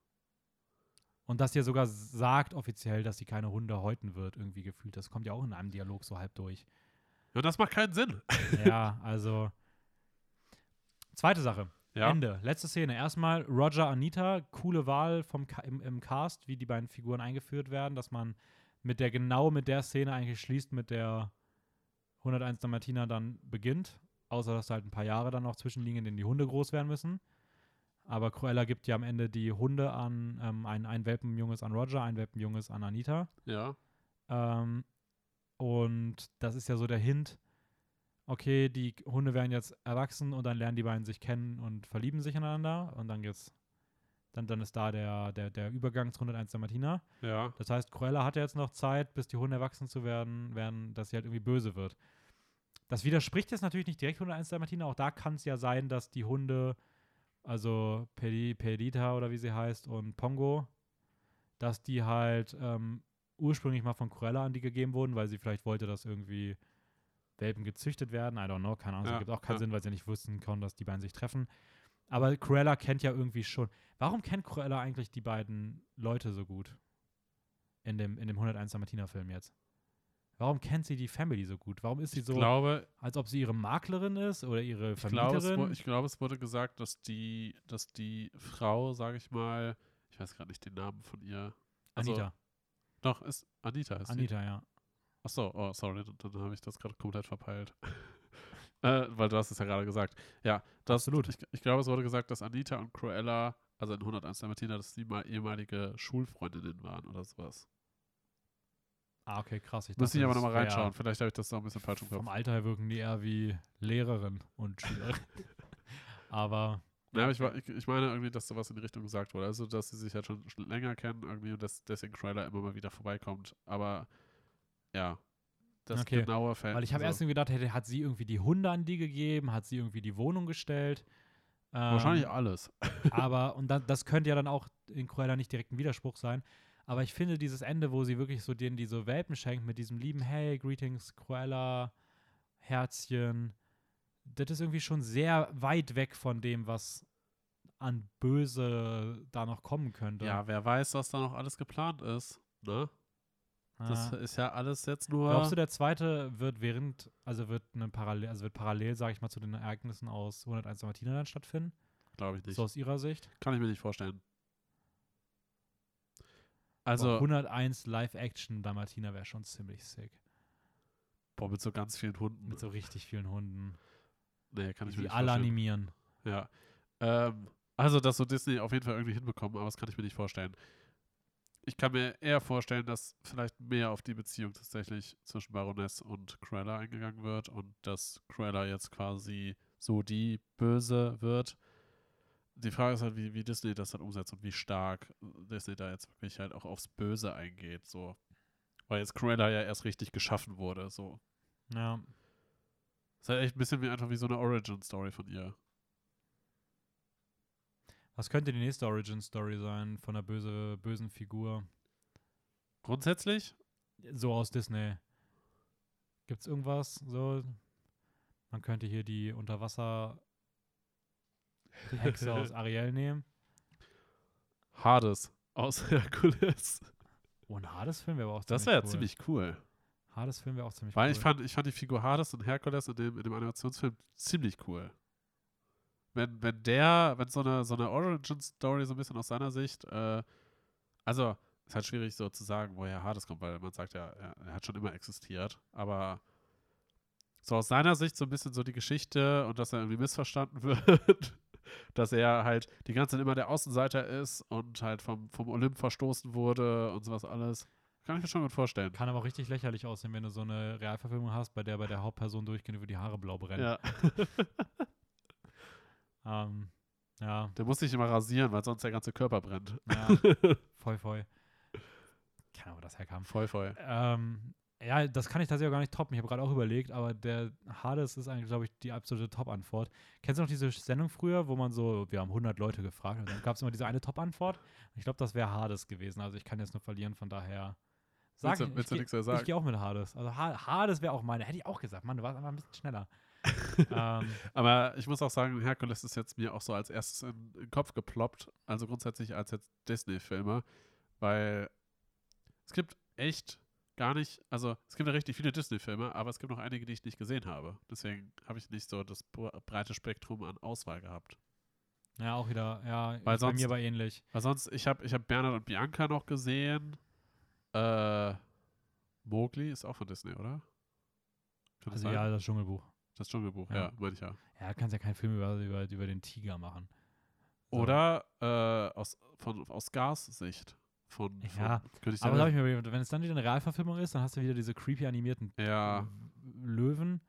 Und dass ihr sogar sagt offiziell, dass sie keine Hunde häuten wird, irgendwie gefühlt. Das kommt ja auch in einem Dialog so halb durch. Und das macht keinen Sinn. ja, also. Zweite Sache. Ja. Ende. Letzte Szene. Erstmal Roger, Anita. Coole Wahl vom Ca im, im Cast, wie die beiden Figuren eingeführt werden, dass man mit der genau mit der Szene eigentlich schließt, mit der 101 Dalmatiner dann beginnt. Außer dass da halt ein paar Jahre dann noch zwischenliegen, in denen die Hunde groß werden müssen. Aber Cruella gibt ja am Ende die Hunde an, ähm, ein, ein Welpenjunges an Roger, ein Welpenjunges an Anita. Ja. Ähm, und das ist ja so der Hint, okay, die Hunde werden jetzt erwachsen und dann lernen die beiden sich kennen und verlieben sich ineinander und dann geht's, dann, dann ist da der, der, der Übergang zu 101 der Martina. Ja. Das heißt, Cruella hat ja jetzt noch Zeit, bis die Hunde erwachsen zu werden, werden, dass sie halt irgendwie böse wird. Das widerspricht jetzt natürlich nicht direkt 101 der Martina, auch da kann es ja sein, dass die Hunde, also Peri, Perdita oder wie sie heißt und Pongo, dass die halt ähm, ursprünglich mal von Cruella an die gegeben wurden, weil sie vielleicht wollte, dass irgendwie Welpen gezüchtet werden. I don't know, keine Ahnung. Es Ja, gibt auch keinen ja. Sinn, weil sie nicht wussten konnten, dass die beiden sich treffen. Aber Cruella kennt ja irgendwie schon. Warum kennt Cruella eigentlich die beiden Leute so gut? In dem, in dem 101 Dalmatiner-Film jetzt. Warum kennt sie die Family so gut? Warum ist sie Ich so, glaube, als ob sie ihre Maklerin ist oder ihre ich glaube, es, Vermieterin? ich glaube, es wurde gesagt, dass die, dass die Frau, sage ich mal, ich weiß gerade nicht den Namen von ihr. Also, Anita. Doch, ist Anita ist sie. Anita, ja. Ach so, oh, sorry, dann, dann habe ich das gerade komplett verpeilt. äh, weil du hast es ja gerade gesagt. Ja, das, Absolut. Ich, ich glaube, es wurde gesagt, dass Anita und Cruella, also in 101 Dalmatiner, dass die mal ehemalige Schulfreundinnen waren oder sowas. Ah, okay, krass. Ich Muss dachte, ich aber nochmal reinschauen. Vielleicht habe ich das noch ein bisschen falsch im Kopf. Vom Alter her wirken die eher wie Lehrerin und Schülerin. aber Ja, ich, war, ich, ich meine irgendwie, dass sowas in die Richtung gesagt wurde. Also, dass sie sich halt schon, länger kennen irgendwie und dass deswegen Cruella immer mal wieder vorbeikommt. Aber ja, das Okay, genaue Feld. Weil ich habe erst irgendwie gedacht, hätte, hat sie irgendwie die Hunde an die gegeben, hat sie irgendwie die Wohnung gestellt. Wahrscheinlich Ähm, alles. aber, und dann, das könnte ja dann auch in Cruella nicht direkt ein Widerspruch sein. Aber ich finde dieses Ende, wo sie wirklich so denen die so Welpen schenkt mit diesem lieben Hey, Greetings, Cruella, Herzchen, das ist irgendwie schon sehr weit weg von dem, was an Böse da noch kommen könnte. Ja, wer weiß, was da noch alles geplant ist. Ne? Das Ah. ist ja alles jetzt nur. Glaubst du, der zweite wird während, also wird eine parallel, also wird parallel, sage ich mal, zu den Ereignissen aus 101 Martina dann stattfinden? Glaube ich nicht. So aus ihrer Sicht? Kann ich mir nicht vorstellen. Also Also, 101 Live-Action Dalmatiner wäre schon ziemlich sick. boah, mit so ganz vielen Hunden. Mit so richtig vielen Hunden. nee, kann ich mir Die nicht alle vorstellen. animieren. Ja. Ähm, also, dass so Disney auf jeden Fall irgendwie hinbekommen, aber das kann ich mir nicht vorstellen. Ich kann mir eher vorstellen, dass vielleicht mehr auf die Beziehung tatsächlich zwischen Baroness und Cruella eingegangen wird und dass Cruella jetzt quasi so die Böse wird. Die Frage ist halt, wie, wie Disney das dann umsetzt und wie stark Disney da jetzt wirklich halt auch aufs Böse eingeht. So. Weil jetzt Cruella ja erst richtig geschaffen wurde. So. Ja. Ist halt echt ein bisschen wie einfach wie so eine Origin-Story von ihr. Was könnte die nächste Origin-Story sein von der böse, bösen Figur? Grundsätzlich So aus Disney. Gibt's irgendwas? So. Man könnte hier die Unterwasser Hexe aus Ariel nehmen. Hades aus Herkules. Oh, ein Hades-Film wäre aber auch Das ziemlich wäre ja cool. ziemlich cool. Hades-Film wäre auch ziemlich Weil cool. ich fand, ich fand die Figur Hades und Herkules in dem, in dem Animationsfilm ziemlich cool. Wenn, wenn der, wenn so eine, so eine Origin-Story so ein bisschen aus seiner Sicht, äh, also ist halt schwierig so zu sagen, woher Hades kommt, weil man sagt ja, er hat schon immer existiert, aber so aus seiner Sicht so ein bisschen so die Geschichte und dass er irgendwie missverstanden wird, dass er halt die ganze Zeit immer der Außenseiter ist und halt vom, vom Olymp verstoßen wurde und sowas alles. Kann ich mir schon gut vorstellen. Kann aber auch richtig lächerlich aussehen, wenn du so eine Realverfilmung hast, bei der bei der Hauptperson durchgehend über die Haare blau brennen. Ja. Ähm, ja, Der muss sich immer rasieren, weil sonst der ganze Körper brennt. ja, voll, voll. Keine Ahnung, wo das herkam. Voll, voll. Ähm, ja, das kann ich tatsächlich auch gar nicht toppen. Ich habe gerade auch überlegt, aber der Hades ist eigentlich, glaube ich, die absolute Top-Antwort. Kennst du noch diese Sendung früher, wo man so, wir haben 100 Leute gefragt und dann gab es immer diese eine Top-Antwort? Ich glaube, das wäre Hades gewesen. Also ich kann jetzt nur verlieren, von daher. Sag Willst du, ich, willst du ich, nichts sagen? ich gehe auch mit Hades. Also ha Hades wäre auch meine. Hätte ich auch gesagt. Mann, du warst einfach ein bisschen schneller. ähm, Aber ich muss auch sagen, Herkules ist jetzt mir auch so als erstes in, in den Kopf geploppt. Also grundsätzlich als jetzt Disney-Filme. Weil es gibt echt gar nicht, also es gibt ja richtig viele Disney-Filme, aber es gibt noch einige, die ich nicht gesehen habe. Deswegen habe ich nicht so das bre- breite Spektrum an Auswahl gehabt. ja, auch wieder, ja, Weil ist bei sonst- mir aber ähnlich. Weil sonst, ich habe ich hab Bernhard und Bianca noch gesehen. Äh, Mowgli ist auch von Disney, oder? Kann das Also sein? ja, das Dschungelbuch. Das Dschungelbuch, Ja. ja, meine ich ja. Ja, du kannst ja keinen Film über, über, über den Tiger machen. So. Oder äh, aus, von, aus Gars Sicht von, von Ja, König Aber ich mir wenn es dann wieder eine Realverfilmung ist, dann hast du wieder diese creepy animierten Ja, Löwen.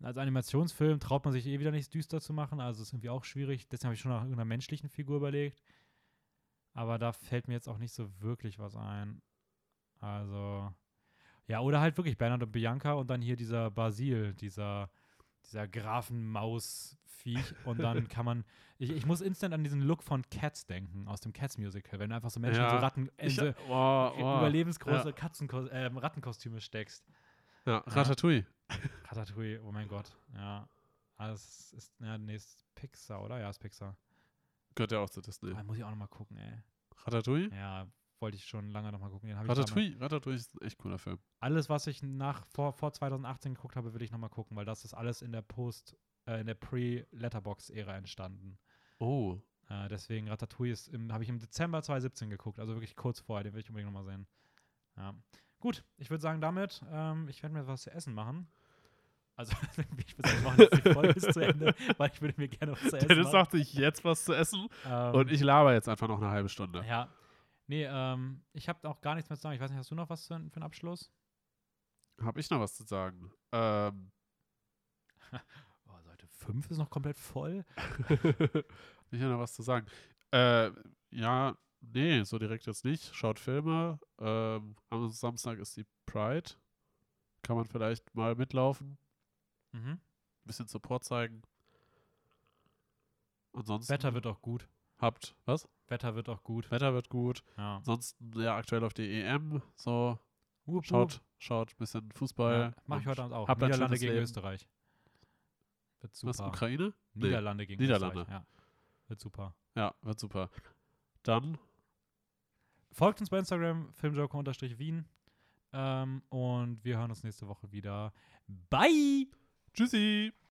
Als Animationsfilm traut man sich eh wieder nichts düster zu machen, also ist irgendwie auch schwierig. Deswegen habe ich schon nach irgendeiner menschlichen Figur überlegt. Aber da fällt mir jetzt auch nicht so wirklich was ein. Also, ja, oder halt wirklich Bernhard und Bianca und dann hier dieser Basil, dieser, dieser Grafenmaus-Viech. Und dann kann man, ich, ich muss instant an diesen Look von Cats denken, aus dem Cats-Musical, wenn du einfach so Menschen in Ja. so Ratten, in ich, so oh, oh, überlebensgroße ja. Katzenkos ähm, Rattenkostüme steckst. ja, Ratatouille. Ratatouille, oh mein Gott, ja. Das ist, ja, nee, ist Pixar, oder? Ja, ist Pixar. Gehört ja auch zu Disney. Ah, muss ich auch nochmal gucken, ey. Ratatouille? Ja, wollte ich schon lange nochmal gucken. Den ich Ratatouille, Ratatouille ist ein echt cooler Film. Alles, was ich nach, vor, vor 2018 geguckt habe, will ich nochmal gucken, weil das ist alles in der Post, äh, in der Pre-Letterbox-Ära entstanden. Oh, Äh, deswegen Ratatouille ist habe ich im Dezember 2017 geguckt, also wirklich kurz vorher, den will ich unbedingt nochmal sehen. Ja. Gut, ich würde sagen, damit, ähm, ich werde mir was zu essen machen. Also, ich würde sagen, machen jetzt die Folge bis zu Ende, weil ich würde mir gerne was zu essen Dennis machen. sagt sich jetzt was zu essen Ähm, und ich laber jetzt einfach noch eine halbe Stunde. Ja. Nee, ähm, ich habe auch gar nichts mehr zu sagen. Ich weiß nicht, hast du noch was für, für einen Abschluss? Hab ich noch was zu sagen? Ähm, Oh, Seite 5 ist noch komplett voll. Ich ja noch was zu sagen? Äh, ja, nee, so direkt jetzt nicht. Schaut Filme. Ähm, am Samstag ist die Pride. Kann man vielleicht mal mitlaufen. Mhm. Bisschen Support zeigen. Ansonsten Wetter wird auch gut. Habt, was? Wetter wird auch gut. Wetter wird gut. Ja. Ansonsten, ja, aktuell auf die EM. So, Wupp, schaut, schaut ein bisschen Fußball. Ja, Mach ich heute Abend auch. Niederlande gegen Leben. Österreich. Wird Was, super. Ukraine? Nee. Niederlande gegen Niederlande. Österreich. Ja. Wird super. Ja, wird super. Dann, Folgt uns bei Instagram, filmjoker-wien. Ähm, und wir hören uns nächste Woche wieder. Bye! tschüssi!